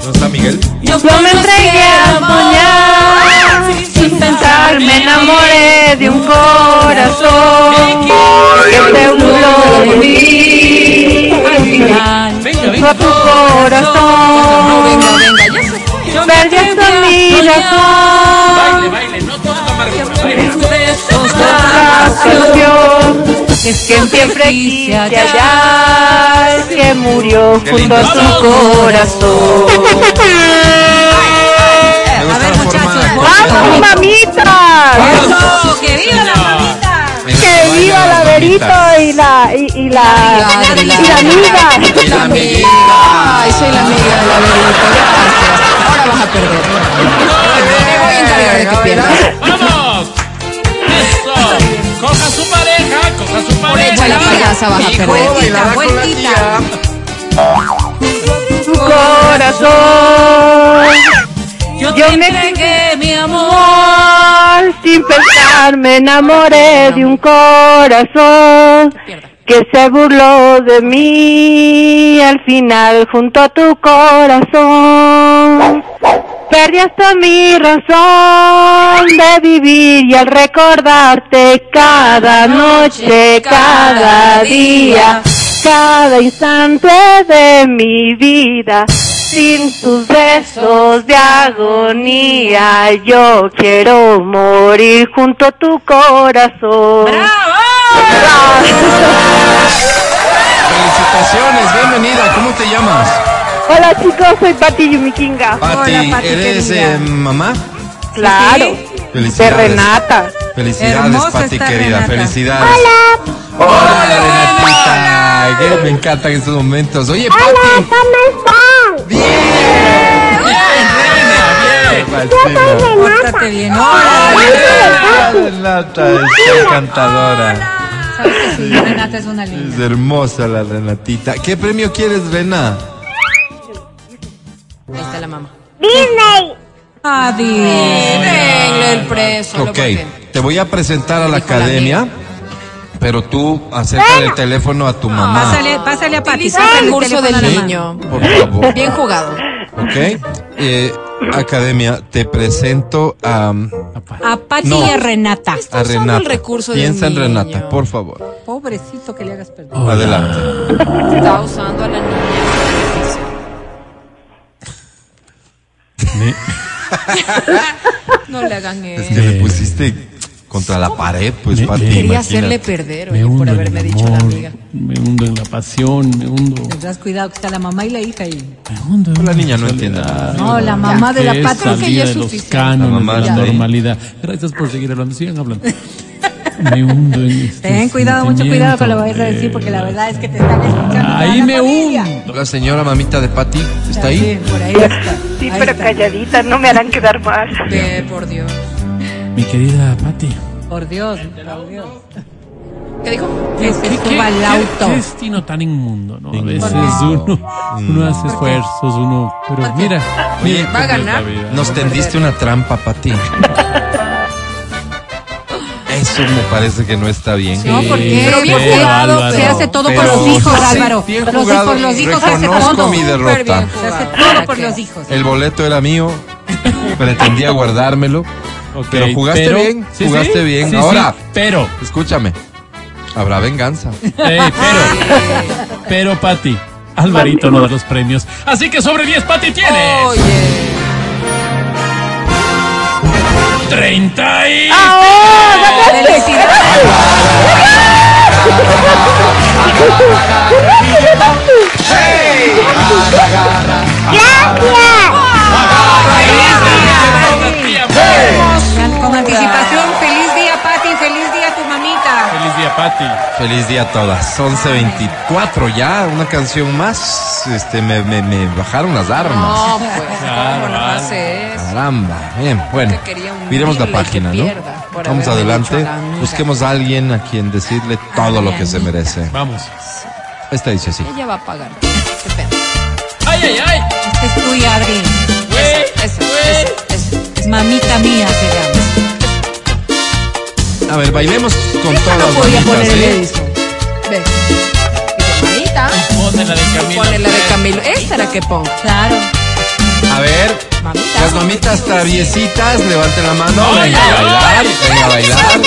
¿Dónde está Miguel? Yo me entregué a soñar, sin pensar me enamoré de un corazón que se burló de mí. Al final. Venga, tu corazón, venga, venga, ya se perdí hasta mi razón. Baile, baile. No todo es amargura. Canción que siempre quise hallar, que murió junto a tu corazón. Gusta ver, muchachos, ¡Vamos, mamita! ¡Eso! ¡Que viva la mamita! Que viva la Verito mamitas. y la, y, y la, Adri, y la amiga. Y la amiguita. Ay, soy la amiga de la Verito. Ahora vas a perder. Me voy a encargar de que pierdas. ¡Vamos! Pareja! hecho, la payasa vas a perder. vueltita. Tu corazón. Yo, Yo me entregué mi. Amor, sin pensar me enamoré de un corazón que se burló de mí al final junto a tu corazón. Perdí hasta mi razón de vivir y al recordarte cada noche, cada día, cada instante de mi vida. Sin tus besos de agonía, yo quiero morir junto a tu corazón. Felicitaciones, bienvenida. ¿Cómo te llamas? Hola chicos, soy Pati Yumikinga. Pati, Hola, Pati, ¿eres eh, mamá? Claro, de Felicidades. Renata. Felicidades, Hermosa Pati querida. Renata. Felicidades. Hola. Hola, Renatita. Que me encantan estos momentos. Oye, Pati. ¿Cómo están? Bien. Bien. Patina. Pórtate bien. Hola. Renata es encantadora. Sabes que sí, Renata es una Es linda. hermosa la Renatita. ¿Qué premio quieres, Rena? Ahí está la mamá. Adi. Denle el preso. Ok, te voy a presentar a la academia, pero tú acércale el teléfono a tu mamá. Pásale, pásale a Pati. El pásale el recurso del niño. Por favor. Bien jugado. Ok. Eh, academia, te presento a, A Pati No. y a Renata. a Renata. el recurso del Piensa en niño. Renata, por favor. Pobrecito que le hagas perder. Adelante. Está usando a la niña. Me- No le hagan Es eso. que le pusiste contra la pared, pues, Me- Pati. Quería imagínate. hacerle perder, oye, por haberme el dicho la amor, amiga. Me hundo en la pasión, me hundo. Tendrás cuidado que está la mamá y la hija ahí. Me hundo en La niña no entiende nada. No, la mamá de la es Pati. que ya es de los suficiente. La mamá de la normalidad. Gracias por seguir hablando. Sigan hablando. Me hundo en este Ten cuidado, mucho cuidado con lo que vayas a decir, de- porque la verdad es que te están escuchando. Ahí me familia. hundo. La señora mamita de Pati, ¿está ahí? Sí, por ahí está. Sí, Ahí pero está. calladita, no me harán quedar mal. Ve, por Dios. Mi querida Pati. Por Dios, por Dios. ¿Qué dijo? Que se ¿Qué, qué- suba al qué- auto. qué destino tan inmundo, ¿no? A veces uno, uno hace esfuerzos, uno. Pero mira, mira. ¿Va a ganar? Nos tendiste una trampa, Pati. Eso me parece que no está bien. No, ¿por qué? Pero bien Porque jugado, Álvaro. Se hace todo por Pero los hijos, sí, Álvaro. bien Los jugado. hijos, los hijos se hace Reconozco todo. mi derrota. Se hace todo ¿Para por los hijos. El boleto era mío. Pretendía guardármelo. Pero jugaste pero- bien, sí, jugaste sí, bien. sí, Ahora, sí, pero, escúchame. Habrá venganza. eh, pero, pero, Pati, Alvarito no da los premios. Así que sobre 10, Pati tienes. Oye. 30 y. Anticipación, feliz día, Pati, feliz día a todas. 11.24 ya, una canción más. Este, me, me, me bajaron las armas. No, pues, Claro. Caramba. Bien, bueno. Miremos la página, ¿no? Vamos adelante. Busquemos a alguien a quien decirle todo lo que se merece. Vamos. Esta dice así. Ella va a pagar. Qué pena. ¡Ay, ay, ay! Este es tuya, Adri. Güey. eso, eso. Es mamita mía, se llama. A ver, bailemos con No todas podía bonitas, poner el ¿eh? Edison. Ve. Dice, mamita. Pone la de Camilo. Pone la de Camilo. Esta era que pongo. Claro. A ver, Mamita. las mamitas traviesitas, levanten la mano. Venga a ay, bailar, venga a bailar.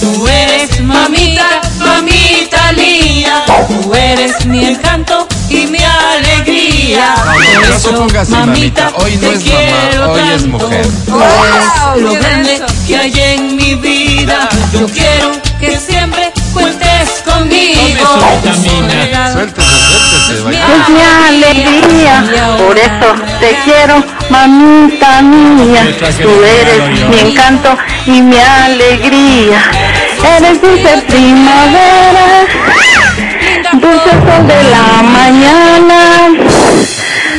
Tú eres mamita, mamita mía. Tú eres mi encanto y mi alegría. No, no se ponga así, mamita. Hoy no es mamá, hoy es mujer. Wow, lo grande que hay en mi vida. Yo quiero que siempre cuentes conmigo. Suéltese, suéltese. Es mi alegría, por eso te quiero, mamita mía. Tú eres mi encanto y mi alegría. Eres dulce primavera, dulce sol de la mañana.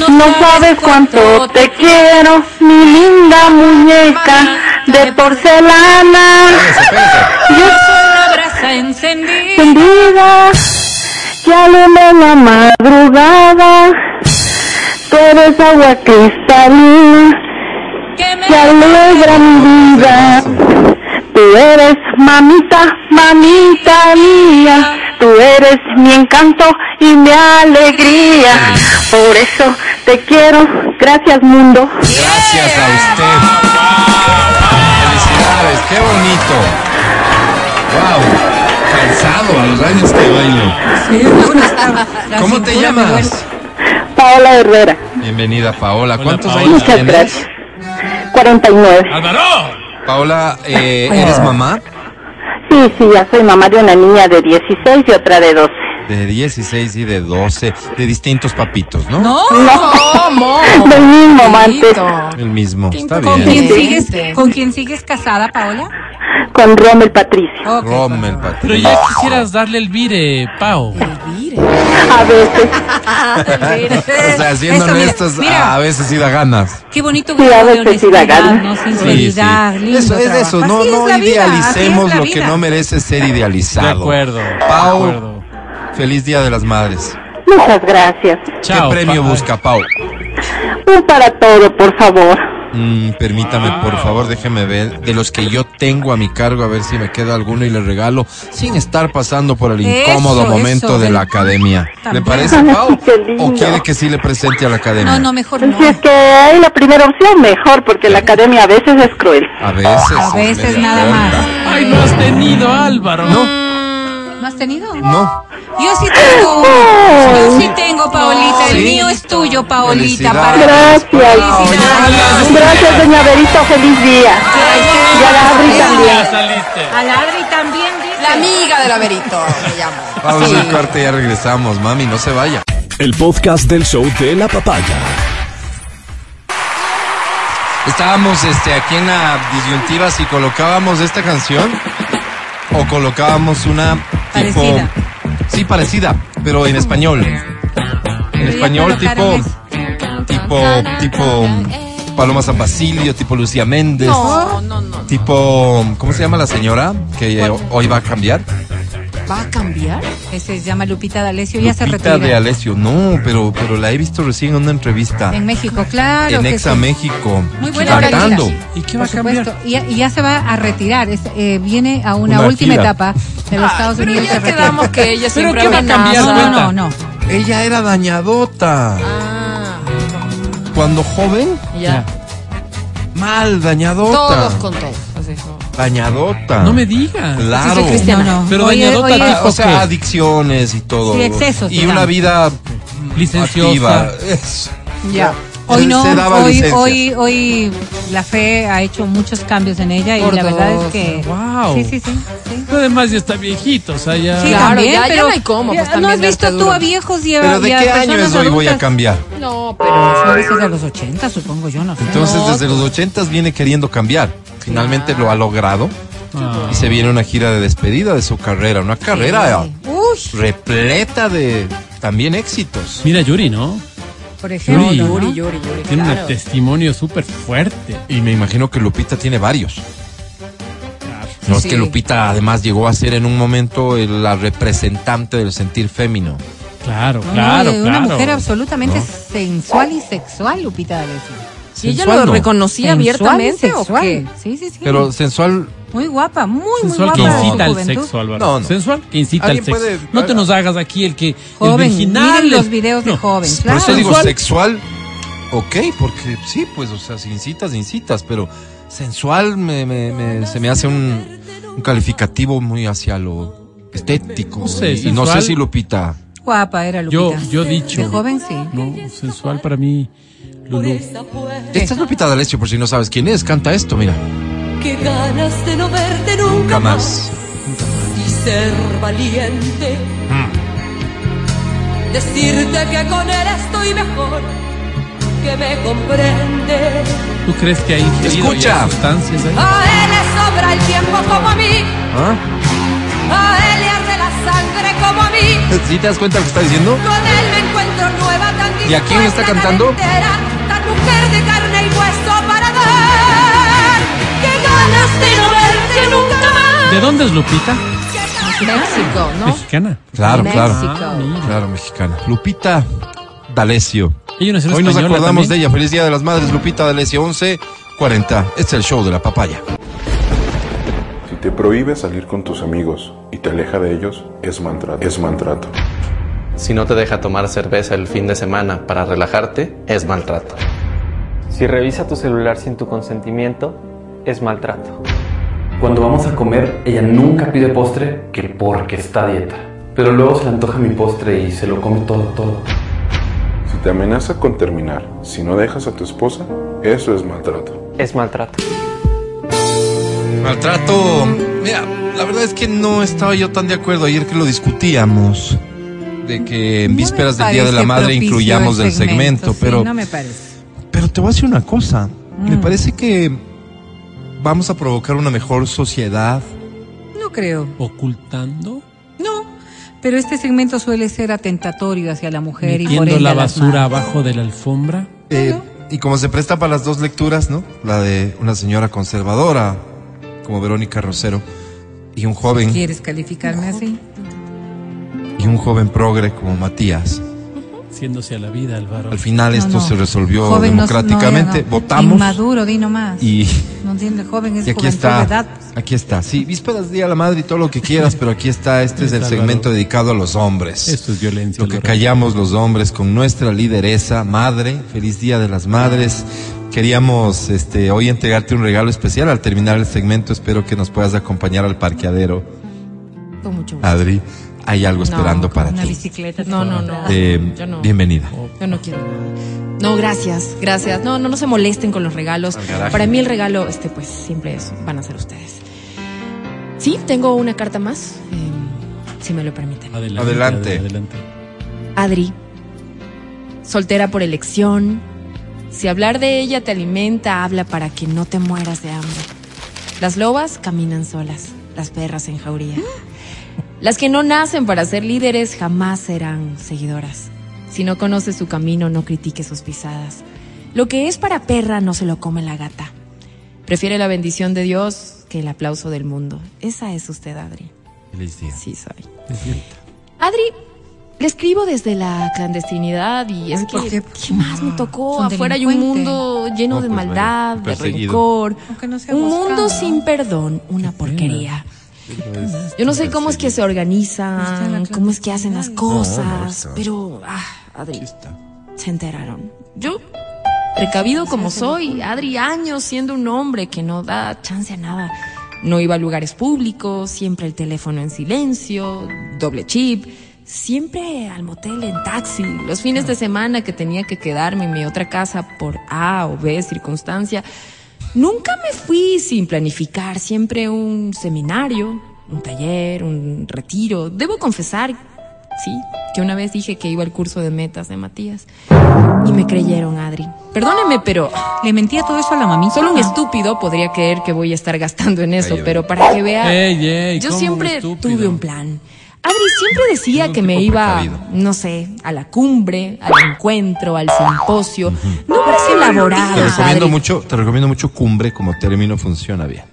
No sabes cuánto te quiero, mi linda muñeca de porcelana. Yo Una brasa encendida. que alumbra la madrugada. Tú eres agua cristalina que alegra mi vida. Tú eres mamita, mamita mía. Tú eres mi encanto y mi alegría. Por eso te quiero. Gracias mundo. Gracias a usted. Felicidades, qué bonito. Wow, cansado a los años que bailo. ¿Cómo te llamas? Paola Herrera. Bienvenida, Paola. Hola, ¿Cuántos Paola. años Muchas tienes? gracias. 49. ¡Álvaro! Paola, eh, ¿eres mamá? Sí, sí, ya soy mamá de una niña de 16 y otra de 12. De 16 y de 12, de distintos papitos, ¿no? No, ¿cómo? Del mismo. Bonito. El mismo, está ¿Con bien. quién, Bien. sigues, ¿Con quién sigues casada, Paola? Con Rommel Patricio. Ok, Rommel, con- Pero Patricio. ya quisieras darle el vire, Pau. Elvire. A veces. O sea, siendo Eso, mira, honestos, mira. a veces sí da ganas. Qué bonito Sí, a de veces sí da honestidad, ganas. ¿no? Sí, Sinceridad, sí. lindo Eso es trabajo. eso, no, no idealicemos lo que no merece ser idealizado. De acuerdo. de Pau, acuerdo. Feliz Día de las Madres. Muchas gracias. Chao. ¿Qué premio busca Pau? Un para todo, por favor. Mm, permítame, por favor, déjeme ver. De los que yo tengo a mi cargo, a ver si me queda alguno y le regalo sin estar pasando por el Eso, incómodo momento eso, de la academia. ¿Le También. parece, Pau? Qué lindo. ¿O quiere que sí le presente a la academia? No, no, mejor no. Si es que hay la primera opción, mejor, porque la academia a veces es cruel. A veces. A es veces nada más. Ay, no has tenido, Álvaro. No, ¿No has tenido? no. Yo sí tengo uno. Yo sí tengo, Paolita. El Sí. mío es tuyo, Paolita. Para Gracias. Felicidades. Gracias, doña Verito. Feliz día. Y a la Adri también. A la Adri también dice. La amiga del Averito, me llamo. Vamos al corte y ya regresamos. Mami, no se vaya. El podcast del show de la papaya. Estábamos este, aquí en la disyuntiva si colocábamos esta canción o colocábamos una tipo. Parecida. Sí, parecida, pero en español. En español, tipo. Tipo. Tipo. Paloma San Basilio, tipo Lucía Méndez. No, no, no. Tipo. ¿Cómo se llama la señora? Que hoy va a cambiar. ¿Va a cambiar? Ese se llama Lupita D'Alessio. Ya se Lupita retira. de Alessio. No, pero, pero la he visto recién en una entrevista. En México, claro. en Exa sí. México. Muy buena Cantando. ¿Y qué va a Por cambiar? supuesto. Y, ya- y ya se va a retirar. Es, eh, viene a una, Una última gira. etapa de los Estados Pero Unidos. ya se quedamos que ella ¿Pero siempre qué va a cambiar? No, cuenta. no, no. Ella era dañadota. Ah, Cuando joven, ya. mal, dañadota. Todos con todos. Así, ¿no? Dañadota. No me digas. Claro. Cristiana. No, no. Pero Oye, dañadota oye, o sea, ¿Qué? adicciones y todo. Sí, excesos, Y una vida Licenciosa. activa. Es- Ya. Hoy no, hoy, hoy, hoy la fe ha hecho muchos cambios en ella y Por la verdad dos. es que. Wow. Sí, sí, sí. sí. Pero además ya está viejito, o sea, ya. Sí, Claro, también, ya- ya pero no hay cómo, pues, ya ¿No has visto tú duro. a viejos y a, Pero ¿de y a qué año es hoy voy a cambiar? No, Pero eso es de los 80, supongo yo, no sé. Entonces No. desde los 80 viene queriendo cambiar. Finalmente lo ha logrado Ah. y se viene una gira de despedida de su carrera, una carrera Uy, repleta de también éxitos. Mira Yuri, ¿no? por ejemplo. Yuri, ¿no? Yuri, Yuri, Yuri. Tiene claro. un testimonio súper fuerte. Y me imagino que Lupita tiene varios. Claro. No es que Lupita además llegó a ser en un momento el- la representante del sentir fémino. Claro, No, no, claro. Una mujer absolutamente ¿No? sensual y sexual, Lupita D'Alessio. ¿Y ella Sensual lo no. reconocía Sensual abiertamente o sexual. qué? Sí, sí, sí. Pero sensual, muy guapa, muy, muy Sensual guapa. que incita al sexo, Álvaro. No, no. Sensual que incita al sexo. puede- No te nos hagas aquí el que. Joven, el virginal. miren los videos de joven, por claro. eso digo Sensual. sexual, ok, porque sí, pues, o sea, si incitas, incitas, pero sensual me, me- me- se me hace un, un calificativo muy hacia lo estético. No sé, y, y no sé sensual. si Lupita. Guapa era Yo, Lupita. yo he dicho. De joven, sí. No, sensual para mí. Lulú. Esta es Lupita D'Alessio, por si no sabes quién es, canta esto, mira. Qué ganas de no verte Nunca nunca más. y ser valiente. Decirte que con él estoy mejor, que me comprende. ¿Tú crees que hay Escucha. sustancias ahí? A él le sobra el tiempo como a mí, ¿Ah? a él le arde la sangre como a mí. ¿Sí te das cuenta lo que está diciendo? Con él me encuentro nueva, tan ¿Y a quién está cantando? entera, mujer de carne y hueso para dar. Qué ganas de no verte nunca más. ¿De dónde es Lupita? México, ¿no? Mexicana. Claro, claro. Ah. Claro, mexicana. Lupita D'Alessio. Hoy nos acordamos también. de ella. Feliz Día de las Madres, Lupita D'Alessio, 11.40. Este es el show de la papaya. Si te prohíbe salir con tus amigos y te aleja de ellos, es maltrato. Es maltrato. Si no te deja tomar cerveza el fin de semana para relajarte, es maltrato. Si revisa tu celular sin tu consentimiento, es maltrato. Cuando vamos a comer, ella nunca pide postre que porque está a dieta. Pero luego se le antoja mi postre y se lo come todo, todo. Si te amenaza con terminar si no dejas a tu esposa, eso es maltrato. Es maltrato. Maltrato. Mira, la verdad es que no estaba yo tan de acuerdo ayer que lo discutíamos. De que en No vísperas del Día de la Madre incluyamos el segmento, sí, pero, no me parece. pero te voy a decir una cosa. Me Mm. parece que vamos a provocar una mejor sociedad. No creo. Ocultando. No. Pero este segmento suele ser atentatorio hacia la mujer y por la basura abajo de la alfombra. Eh, y como se presta para las dos lecturas, ¿no? La de una señora conservadora, como Verónica Rosero, y un joven, ¿Quieres calificarme así? Y un joven progre como Matías. Haciéndose a la vida, Álvaro. Al final No, esto no. se resolvió Joven democráticamente, no, no. votamos Inmaduro, di nomás. y, No entiende, joven es y aquí está. edad. Aquí está. Sí, vísperas Día de la Madre y todo lo que quieras, pero aquí está. Este es el Álvaro. segmento dedicado a los hombres. Esto es violencia. Lo que Álvaro. callamos los hombres con nuestra lideresa, madre, feliz día de las madres. Queríamos este, hoy entregarte un regalo especial al terminar el segmento. Espero que nos puedas acompañar al parqueadero, Con mucho gusto. Adri. Hay algo esperando No, para Una ti. bicicleta. No, no, no. Eh, Yo no. Bienvenida. Yo no quiero nada. No, gracias, gracias. No, no, no se molesten con los regalos. Para mí el regalo, este, pues siempre es, van a ser ustedes. Sí, tengo una carta más, eh, si me lo permiten. Adelante. Adelante. ad- adelante. Adri, soltera por elección. Si hablar de ella te alimenta, habla para que no te mueras de hambre. Las lobas caminan solas, las perras en jauría. Las que no nacen para ser líderes jamás serán seguidoras. Si no conoces su camino, no critiques sus pisadas. Lo que es para perra no se lo come la gata. Prefiere la bendición de Dios que el aplauso del mundo. Esa es usted, Adri. Feliz día. Sí, soy. Adri, le escribo desde la clandestinidad y es ¿por que, qué? ¿qué más me tocó? Son Afuera hay un mundo lleno No, de pues, maldad, de rencor. Aunque no sea Un mundo sin perdón, una porquería. Yo no sé cómo es que se organizan, cómo es que hacen las cosas, No, no, está- pero, ah, Adri, se enteraron. Yo, precavido como soy, Adri, años siendo un hombre que no da chance a nada. No iba a lugares públicos, siempre el teléfono en silencio, doble chip, siempre al motel en taxi. Los fines de semana que tenía que quedarme en mi otra casa por A o B circunstancia. Nunca me fui sin planificar, siempre un seminario, un taller, un retiro. Debo confesar, sí, que una vez dije que iba al curso de metas de Matías. Y me creyeron, Adri. Perdóneme, pero ¿Le mentía todo eso a la mamita? solo un estúpido podría creer que voy a estar gastando en eso, pero para que vea, Ey, ey, yo ¿cómo siempre tuve un plan. Adri siempre decía que me iba, precavido. no sé, a la cumbre, al encuentro, al simposio. Nombres Te elaborados, recomiendo Adri. mucho, te recomiendo mucho cumbre como término funciona bien.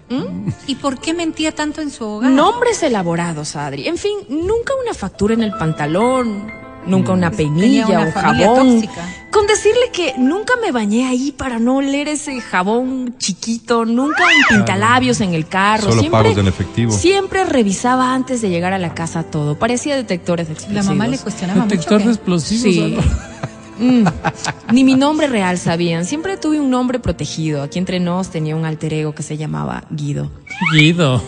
¿Y por qué mentía tanto en su hogar? Nombres elaborados, Adri. En fin, nunca una factura en el pantalón, nunca una peinilla, una un jabón. tóxica. Con decirle que nunca me bañé ahí para no oler ese jabón chiquito, nunca un pintalabios en el carro. Solo siempre, pagos en efectivo. Siempre revisaba antes de llegar a la casa todo. Parecía detectores de La explosivos. mamá le cuestionaba mucho. Detector de ¿qué? explosivos. Sí. Mm. Ni mi nombre real sabían. Siempre tuve un nombre protegido. Aquí entre nos tenía un alter ego que se llamaba Guido. Guido.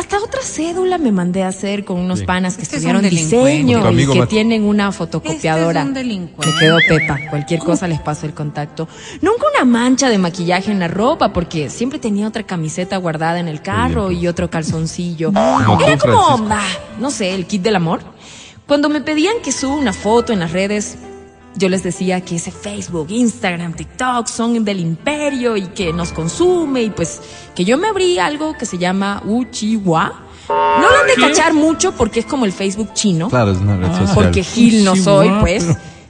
Hasta otra cédula me mandé a hacer con unos panas que Este estudiaron diseño y que Mat- tienen una fotocopiadora. Este es un delincuente. Me quedó Pepa. Cualquier cosa les paso el contacto. Nunca una mancha de maquillaje en la ropa, porque siempre tenía otra camiseta guardada en el carro y otro calzoncillo. Como Era tú, como, ah, no sé, el kit del amor. Cuando me pedían que suba una foto en las redes, yo les decía que ese Facebook, Instagram, TikTok son del imperio y que nos consume y pues que yo me abrí algo que se llama Uchiwa. No lo han de cachar mucho porque es como el Facebook chino, Claro, es una red social. porque Gil no soy, pues.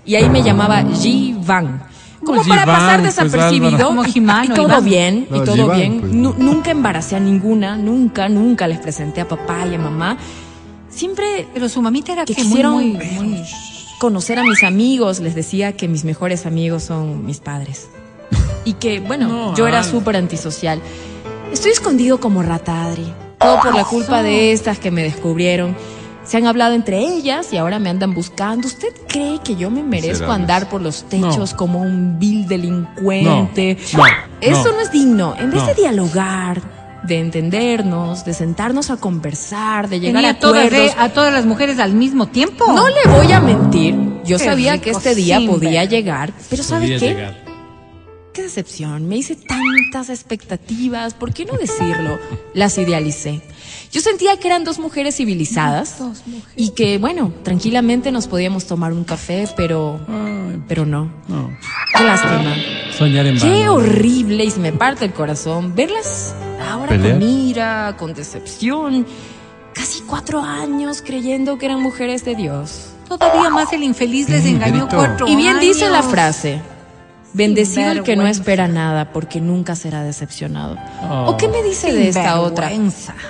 Y ahí me llamaba Jivan. Como para pasar pues, desapercibido. Como y- todo bien, y todo bien. pues. Nu- nunca embaracé a ninguna, nunca, nunca les presenté a papá y a mamá. Siempre Pero su mamita era que que muy, quisieron muy, muy- conocer a mis amigos, les decía que mis mejores amigos son mis padres. Y que, bueno, No, yo era súper antisocial. Estoy escondido como rata, Adri. Todo por la culpa de estas que me descubrieron. Se han hablado entre ellas y ahora me andan buscando. ¿Usted cree que yo me merezco andar por los techos No. como un vil delincuente? No, no, Eso no. no es digno. En vez No. de dialogar, de entendernos, de sentarnos a conversar, de llegar Tenía a todas, acuerdos. de- a todas las mujeres al mismo tiempo. No le voy a mentir. Yo Qué sabía rico que este día podía llegar, pero ¿sabe Podía qué? llegar. Qué decepción. Me hice tantas expectativas. ¿Por qué no decirlo? Las idealicé. Yo sentía que eran dos mujeres civilizadas y que, bueno, tranquilamente nos podíamos tomar un café, pero, Ay, pero no. no. Qué lástima. Soñar en Qué vano. horrible y se me parte el corazón verlas ahora Pelear. con ira, con decepción. Casi cuatro años creyendo que eran mujeres de Dios. Todavía más el infeliz les engañó cuatro Y bien dice la años. frase. Bendecido el que no espera nada, porque nunca será decepcionado. Oh. ¿O qué me dice de esta otra?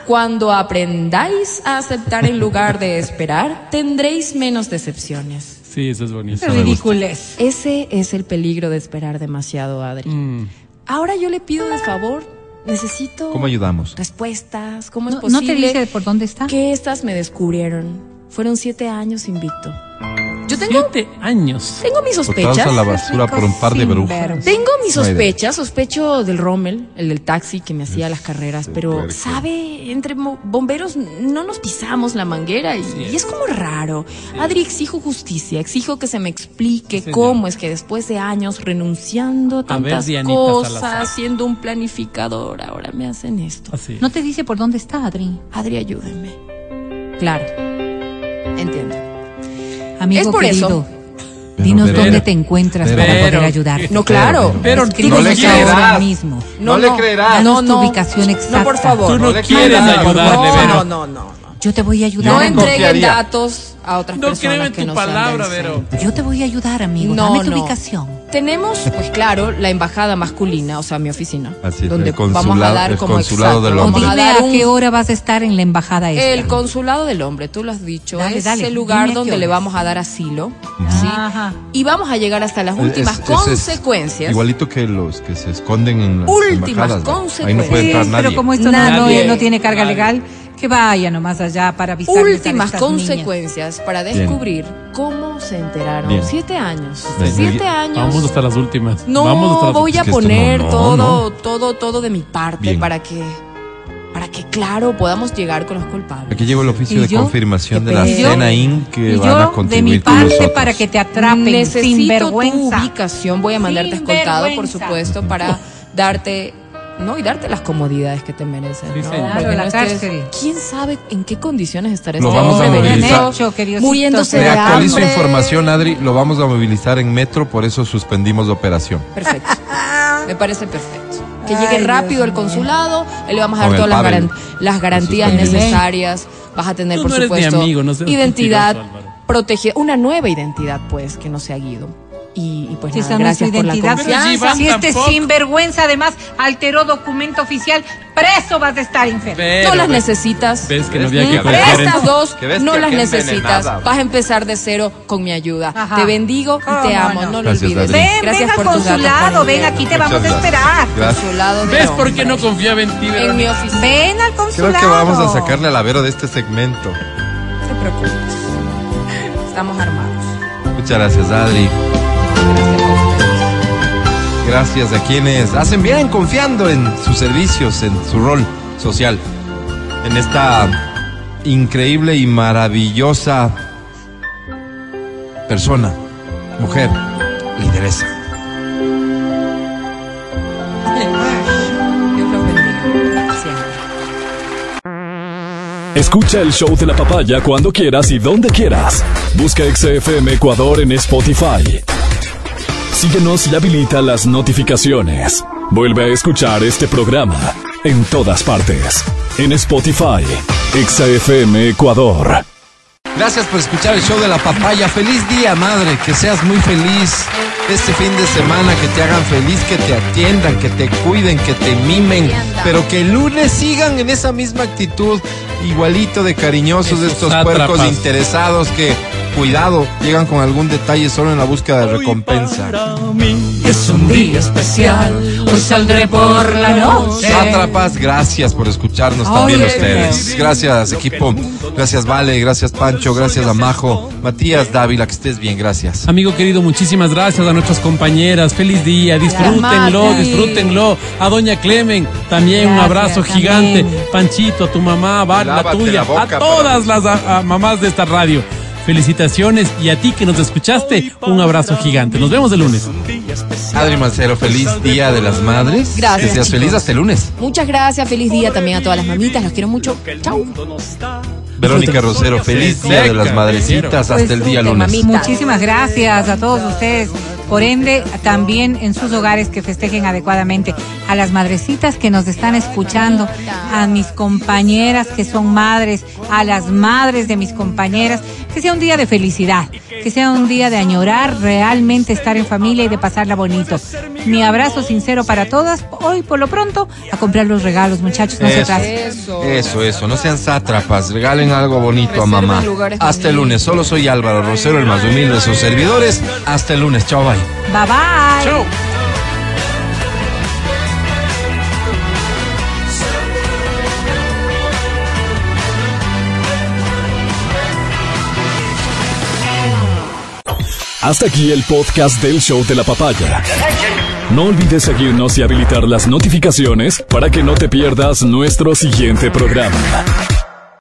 Cuando aprendáis a aceptar en lugar de esperar, tendréis menos decepciones. Sí, eso es Qué bonito. ridiculez. Ese es el peligro de esperar demasiado, Adri. Mm. Ahora yo le pido de favor, necesito ¿Cómo ayudamos? respuestas. ¿Cómo es No, no posible te dice por dónde está. que estas me descubrieron? Fueron siete años invicto. Tengo, Siete años. tengo mis sospechas. a la basura por un par de brujas. Tengo mis sospechas, sospecho del Rommel, el del taxi que me hacía las carreras, sí, pero sabe, entre bomberos no nos pisamos la manguera y, y es como raro. Adri, exijo justicia, exijo que se me explique cómo es que después de años renunciando a tantas cosas, Salazar. siendo un planificador, ahora me hacen esto. Así. No te dice por dónde está, Adri. Adri, ayúdenme. Claro, entiendo. Amigo Es por querido, eso. Pero, dinos pero- dónde te encuentras pero- para poder pero- ayudarte. No, claro. Pero no le ahora creerás. mismo. No le creerás. Danos No, tu no. ubicación exacta. No, por favor. Tú no No quieres ayudarle, no, no, no, no. Yo te voy a ayudar. No entreguen confiaría. datos a otras No personas creo en que tu no palabra, Vero. Yo te voy a ayudar, amigo. No, Dame tu no. ubicación. Tenemos, pues claro, la embajada masculina, o sea, mi oficina. Así es, donde el vamos a dar el como consulado exacto, del vamos hombre. a qué hora vas a estar en la embajada esta. el consulado del hombre, tú lo has dicho, Dale, es dale, el lugar donde le vamos a dar asilo, ¿sí? Ajá. Y vamos a llegar hasta las últimas es- es- es consecuencias. Igualito que los que se esconden en las Últimas embajadas. ¿no? Ahí no consecuencias. puede entrar Sí, nadie. pero como esto no, Nadie. no tiene carga Nadie. legal, que vaya nomás allá para avisarles últimas a estas niñas. consecuencias para descubrir cómo se enteraron. Bien. Siete años. Bien. Siete años. Vamos hasta las últimas. No Vamos hasta las voy a poner no, no, todo, no. todo, todo de mi parte Bien. para que, para que, claro, podamos llegar con los culpables. Aquí llegó el oficio ¿Y de yo? confirmación ¿Qué de la pedo? cena IN que Y van a yo, de mi contribuir con parte, para que te atrapen, Necesito sin tu vergüenza. ubicación, voy a mandarte escoltado, por supuesto, para darte, ¿no? Y darte las comodidades que te merecen. Sí, ¿no? Porque Claro, la no estés- cárcel. ¿Quién sabe en qué condiciones estará Lo este vamos a hombre muriéndose de actualizo hambre? información, Adri. Lo vamos a movilizar en metro, por eso suspendimos la operación. Perfecto. Me parece perfecto. Que Ay, llegue rápido Dios al consulado, ahí le vamos a dar todas las, garan- las garantías necesarias. Vas a tener, Tú por no eres mi supuesto, amigo, no seas identidad protegida. Una nueva identidad, pues, que no sea Guido. Y, y pues Si nada, gracias por la identidad, confianza. si este tampoco. sinvergüenza además alteró documento oficial, preso vas a estar enfermo. Pero, no las ves- necesitas. Ves que no había que Estas dos no las necesitas. Vas a empezar de cero con mi ayuda. Ajá. Te bendigo y ¿Cómo te amo. no? No, lo Gracias, olvides. Ven, Gracias ven al por datos, consulado, ven aquí te Muchas vamos a esperar. Gracias. Consulado de ¿Ves por qué no confiaba en ti, En mi oficina. Ven al consulado. Creo que vamos a sacarle a la Vero de este segmento. No te preocupes. Estamos armados. Muchas gracias, Adri. Gracias a quienes hacen bien confiando en sus servicios, en su rol social, en esta increíble y maravillosa persona, mujer, lideresa. Escucha el show de la papaya cuando quieras y donde quieras. Busca XFM Ecuador en Spotify. Síguenos y habilita las notificaciones. Vuelve a escuchar este programa en todas partes. En Spotify, XFM Ecuador. Gracias por escuchar el show de la papaya. Feliz día, madre. Que seas muy feliz este fin de semana. Que te hagan feliz, que te atiendan, que te cuiden, que te mimen. Pero que el lunes sigan en esa misma actitud, igualito de cariñosos de estos puercos interesados que, cuidado, llegan con algún detalle solo en la búsqueda de recompensa. Es un día especial, hoy saldré por la noche. Sátrapas, gracias por escucharnos también ustedes. Gracias, equipo. Gracias, Vale. Gracias, Pancho. Gracias a Majo. Matías Dávila, que estés bien. Gracias. Amigo querido, muchísimas gracias a nuestras compañeras. Feliz día, disfrútenlo, disfrútenlo. A doña Clemen, también un abrazo gigante. Panchito, a tu mamá, Val, la tuya, la boca a para- todas las a- a mamás de esta radio. Felicitaciones y a ti que nos escuchaste, un abrazo gigante. Nos vemos el lunes. Adri Mancero, feliz Día de las Madres. Gracias, Que seas chicos. feliz hasta el lunes. Muchas gracias. Feliz día también a todas las mamitas. Los quiero mucho. Chau. Verónica Rosero, feliz Día de las Madrecitas. Pues, Hasta el día lunes. mamita. Muchísimas gracias a todos ustedes. Por ende, también en sus hogares que festejen adecuadamente. A las madrecitas que nos están escuchando, a mis compañeras que son madres, a las madres de mis compañeras, que sea un día de felicidad, que sea un día de añorar realmente estar en familia y de pasarla bonito. Mi abrazo sincero para todas. Hoy, por lo pronto, a comprar los regalos, muchachos, no se Eso. atrasen. Eso. Eso, eso, no sean sátrapas, regalen algo bonito a mamá. Hasta el lunes, solo soy Álvaro Rosero, el más humilde de sus servidores. Hasta el lunes, chao, bye. Bye bye. Hasta aquí el podcast del show de la papaya. No olvides seguirnos y habilitar las notificaciones para que no te pierdas nuestro siguiente programa.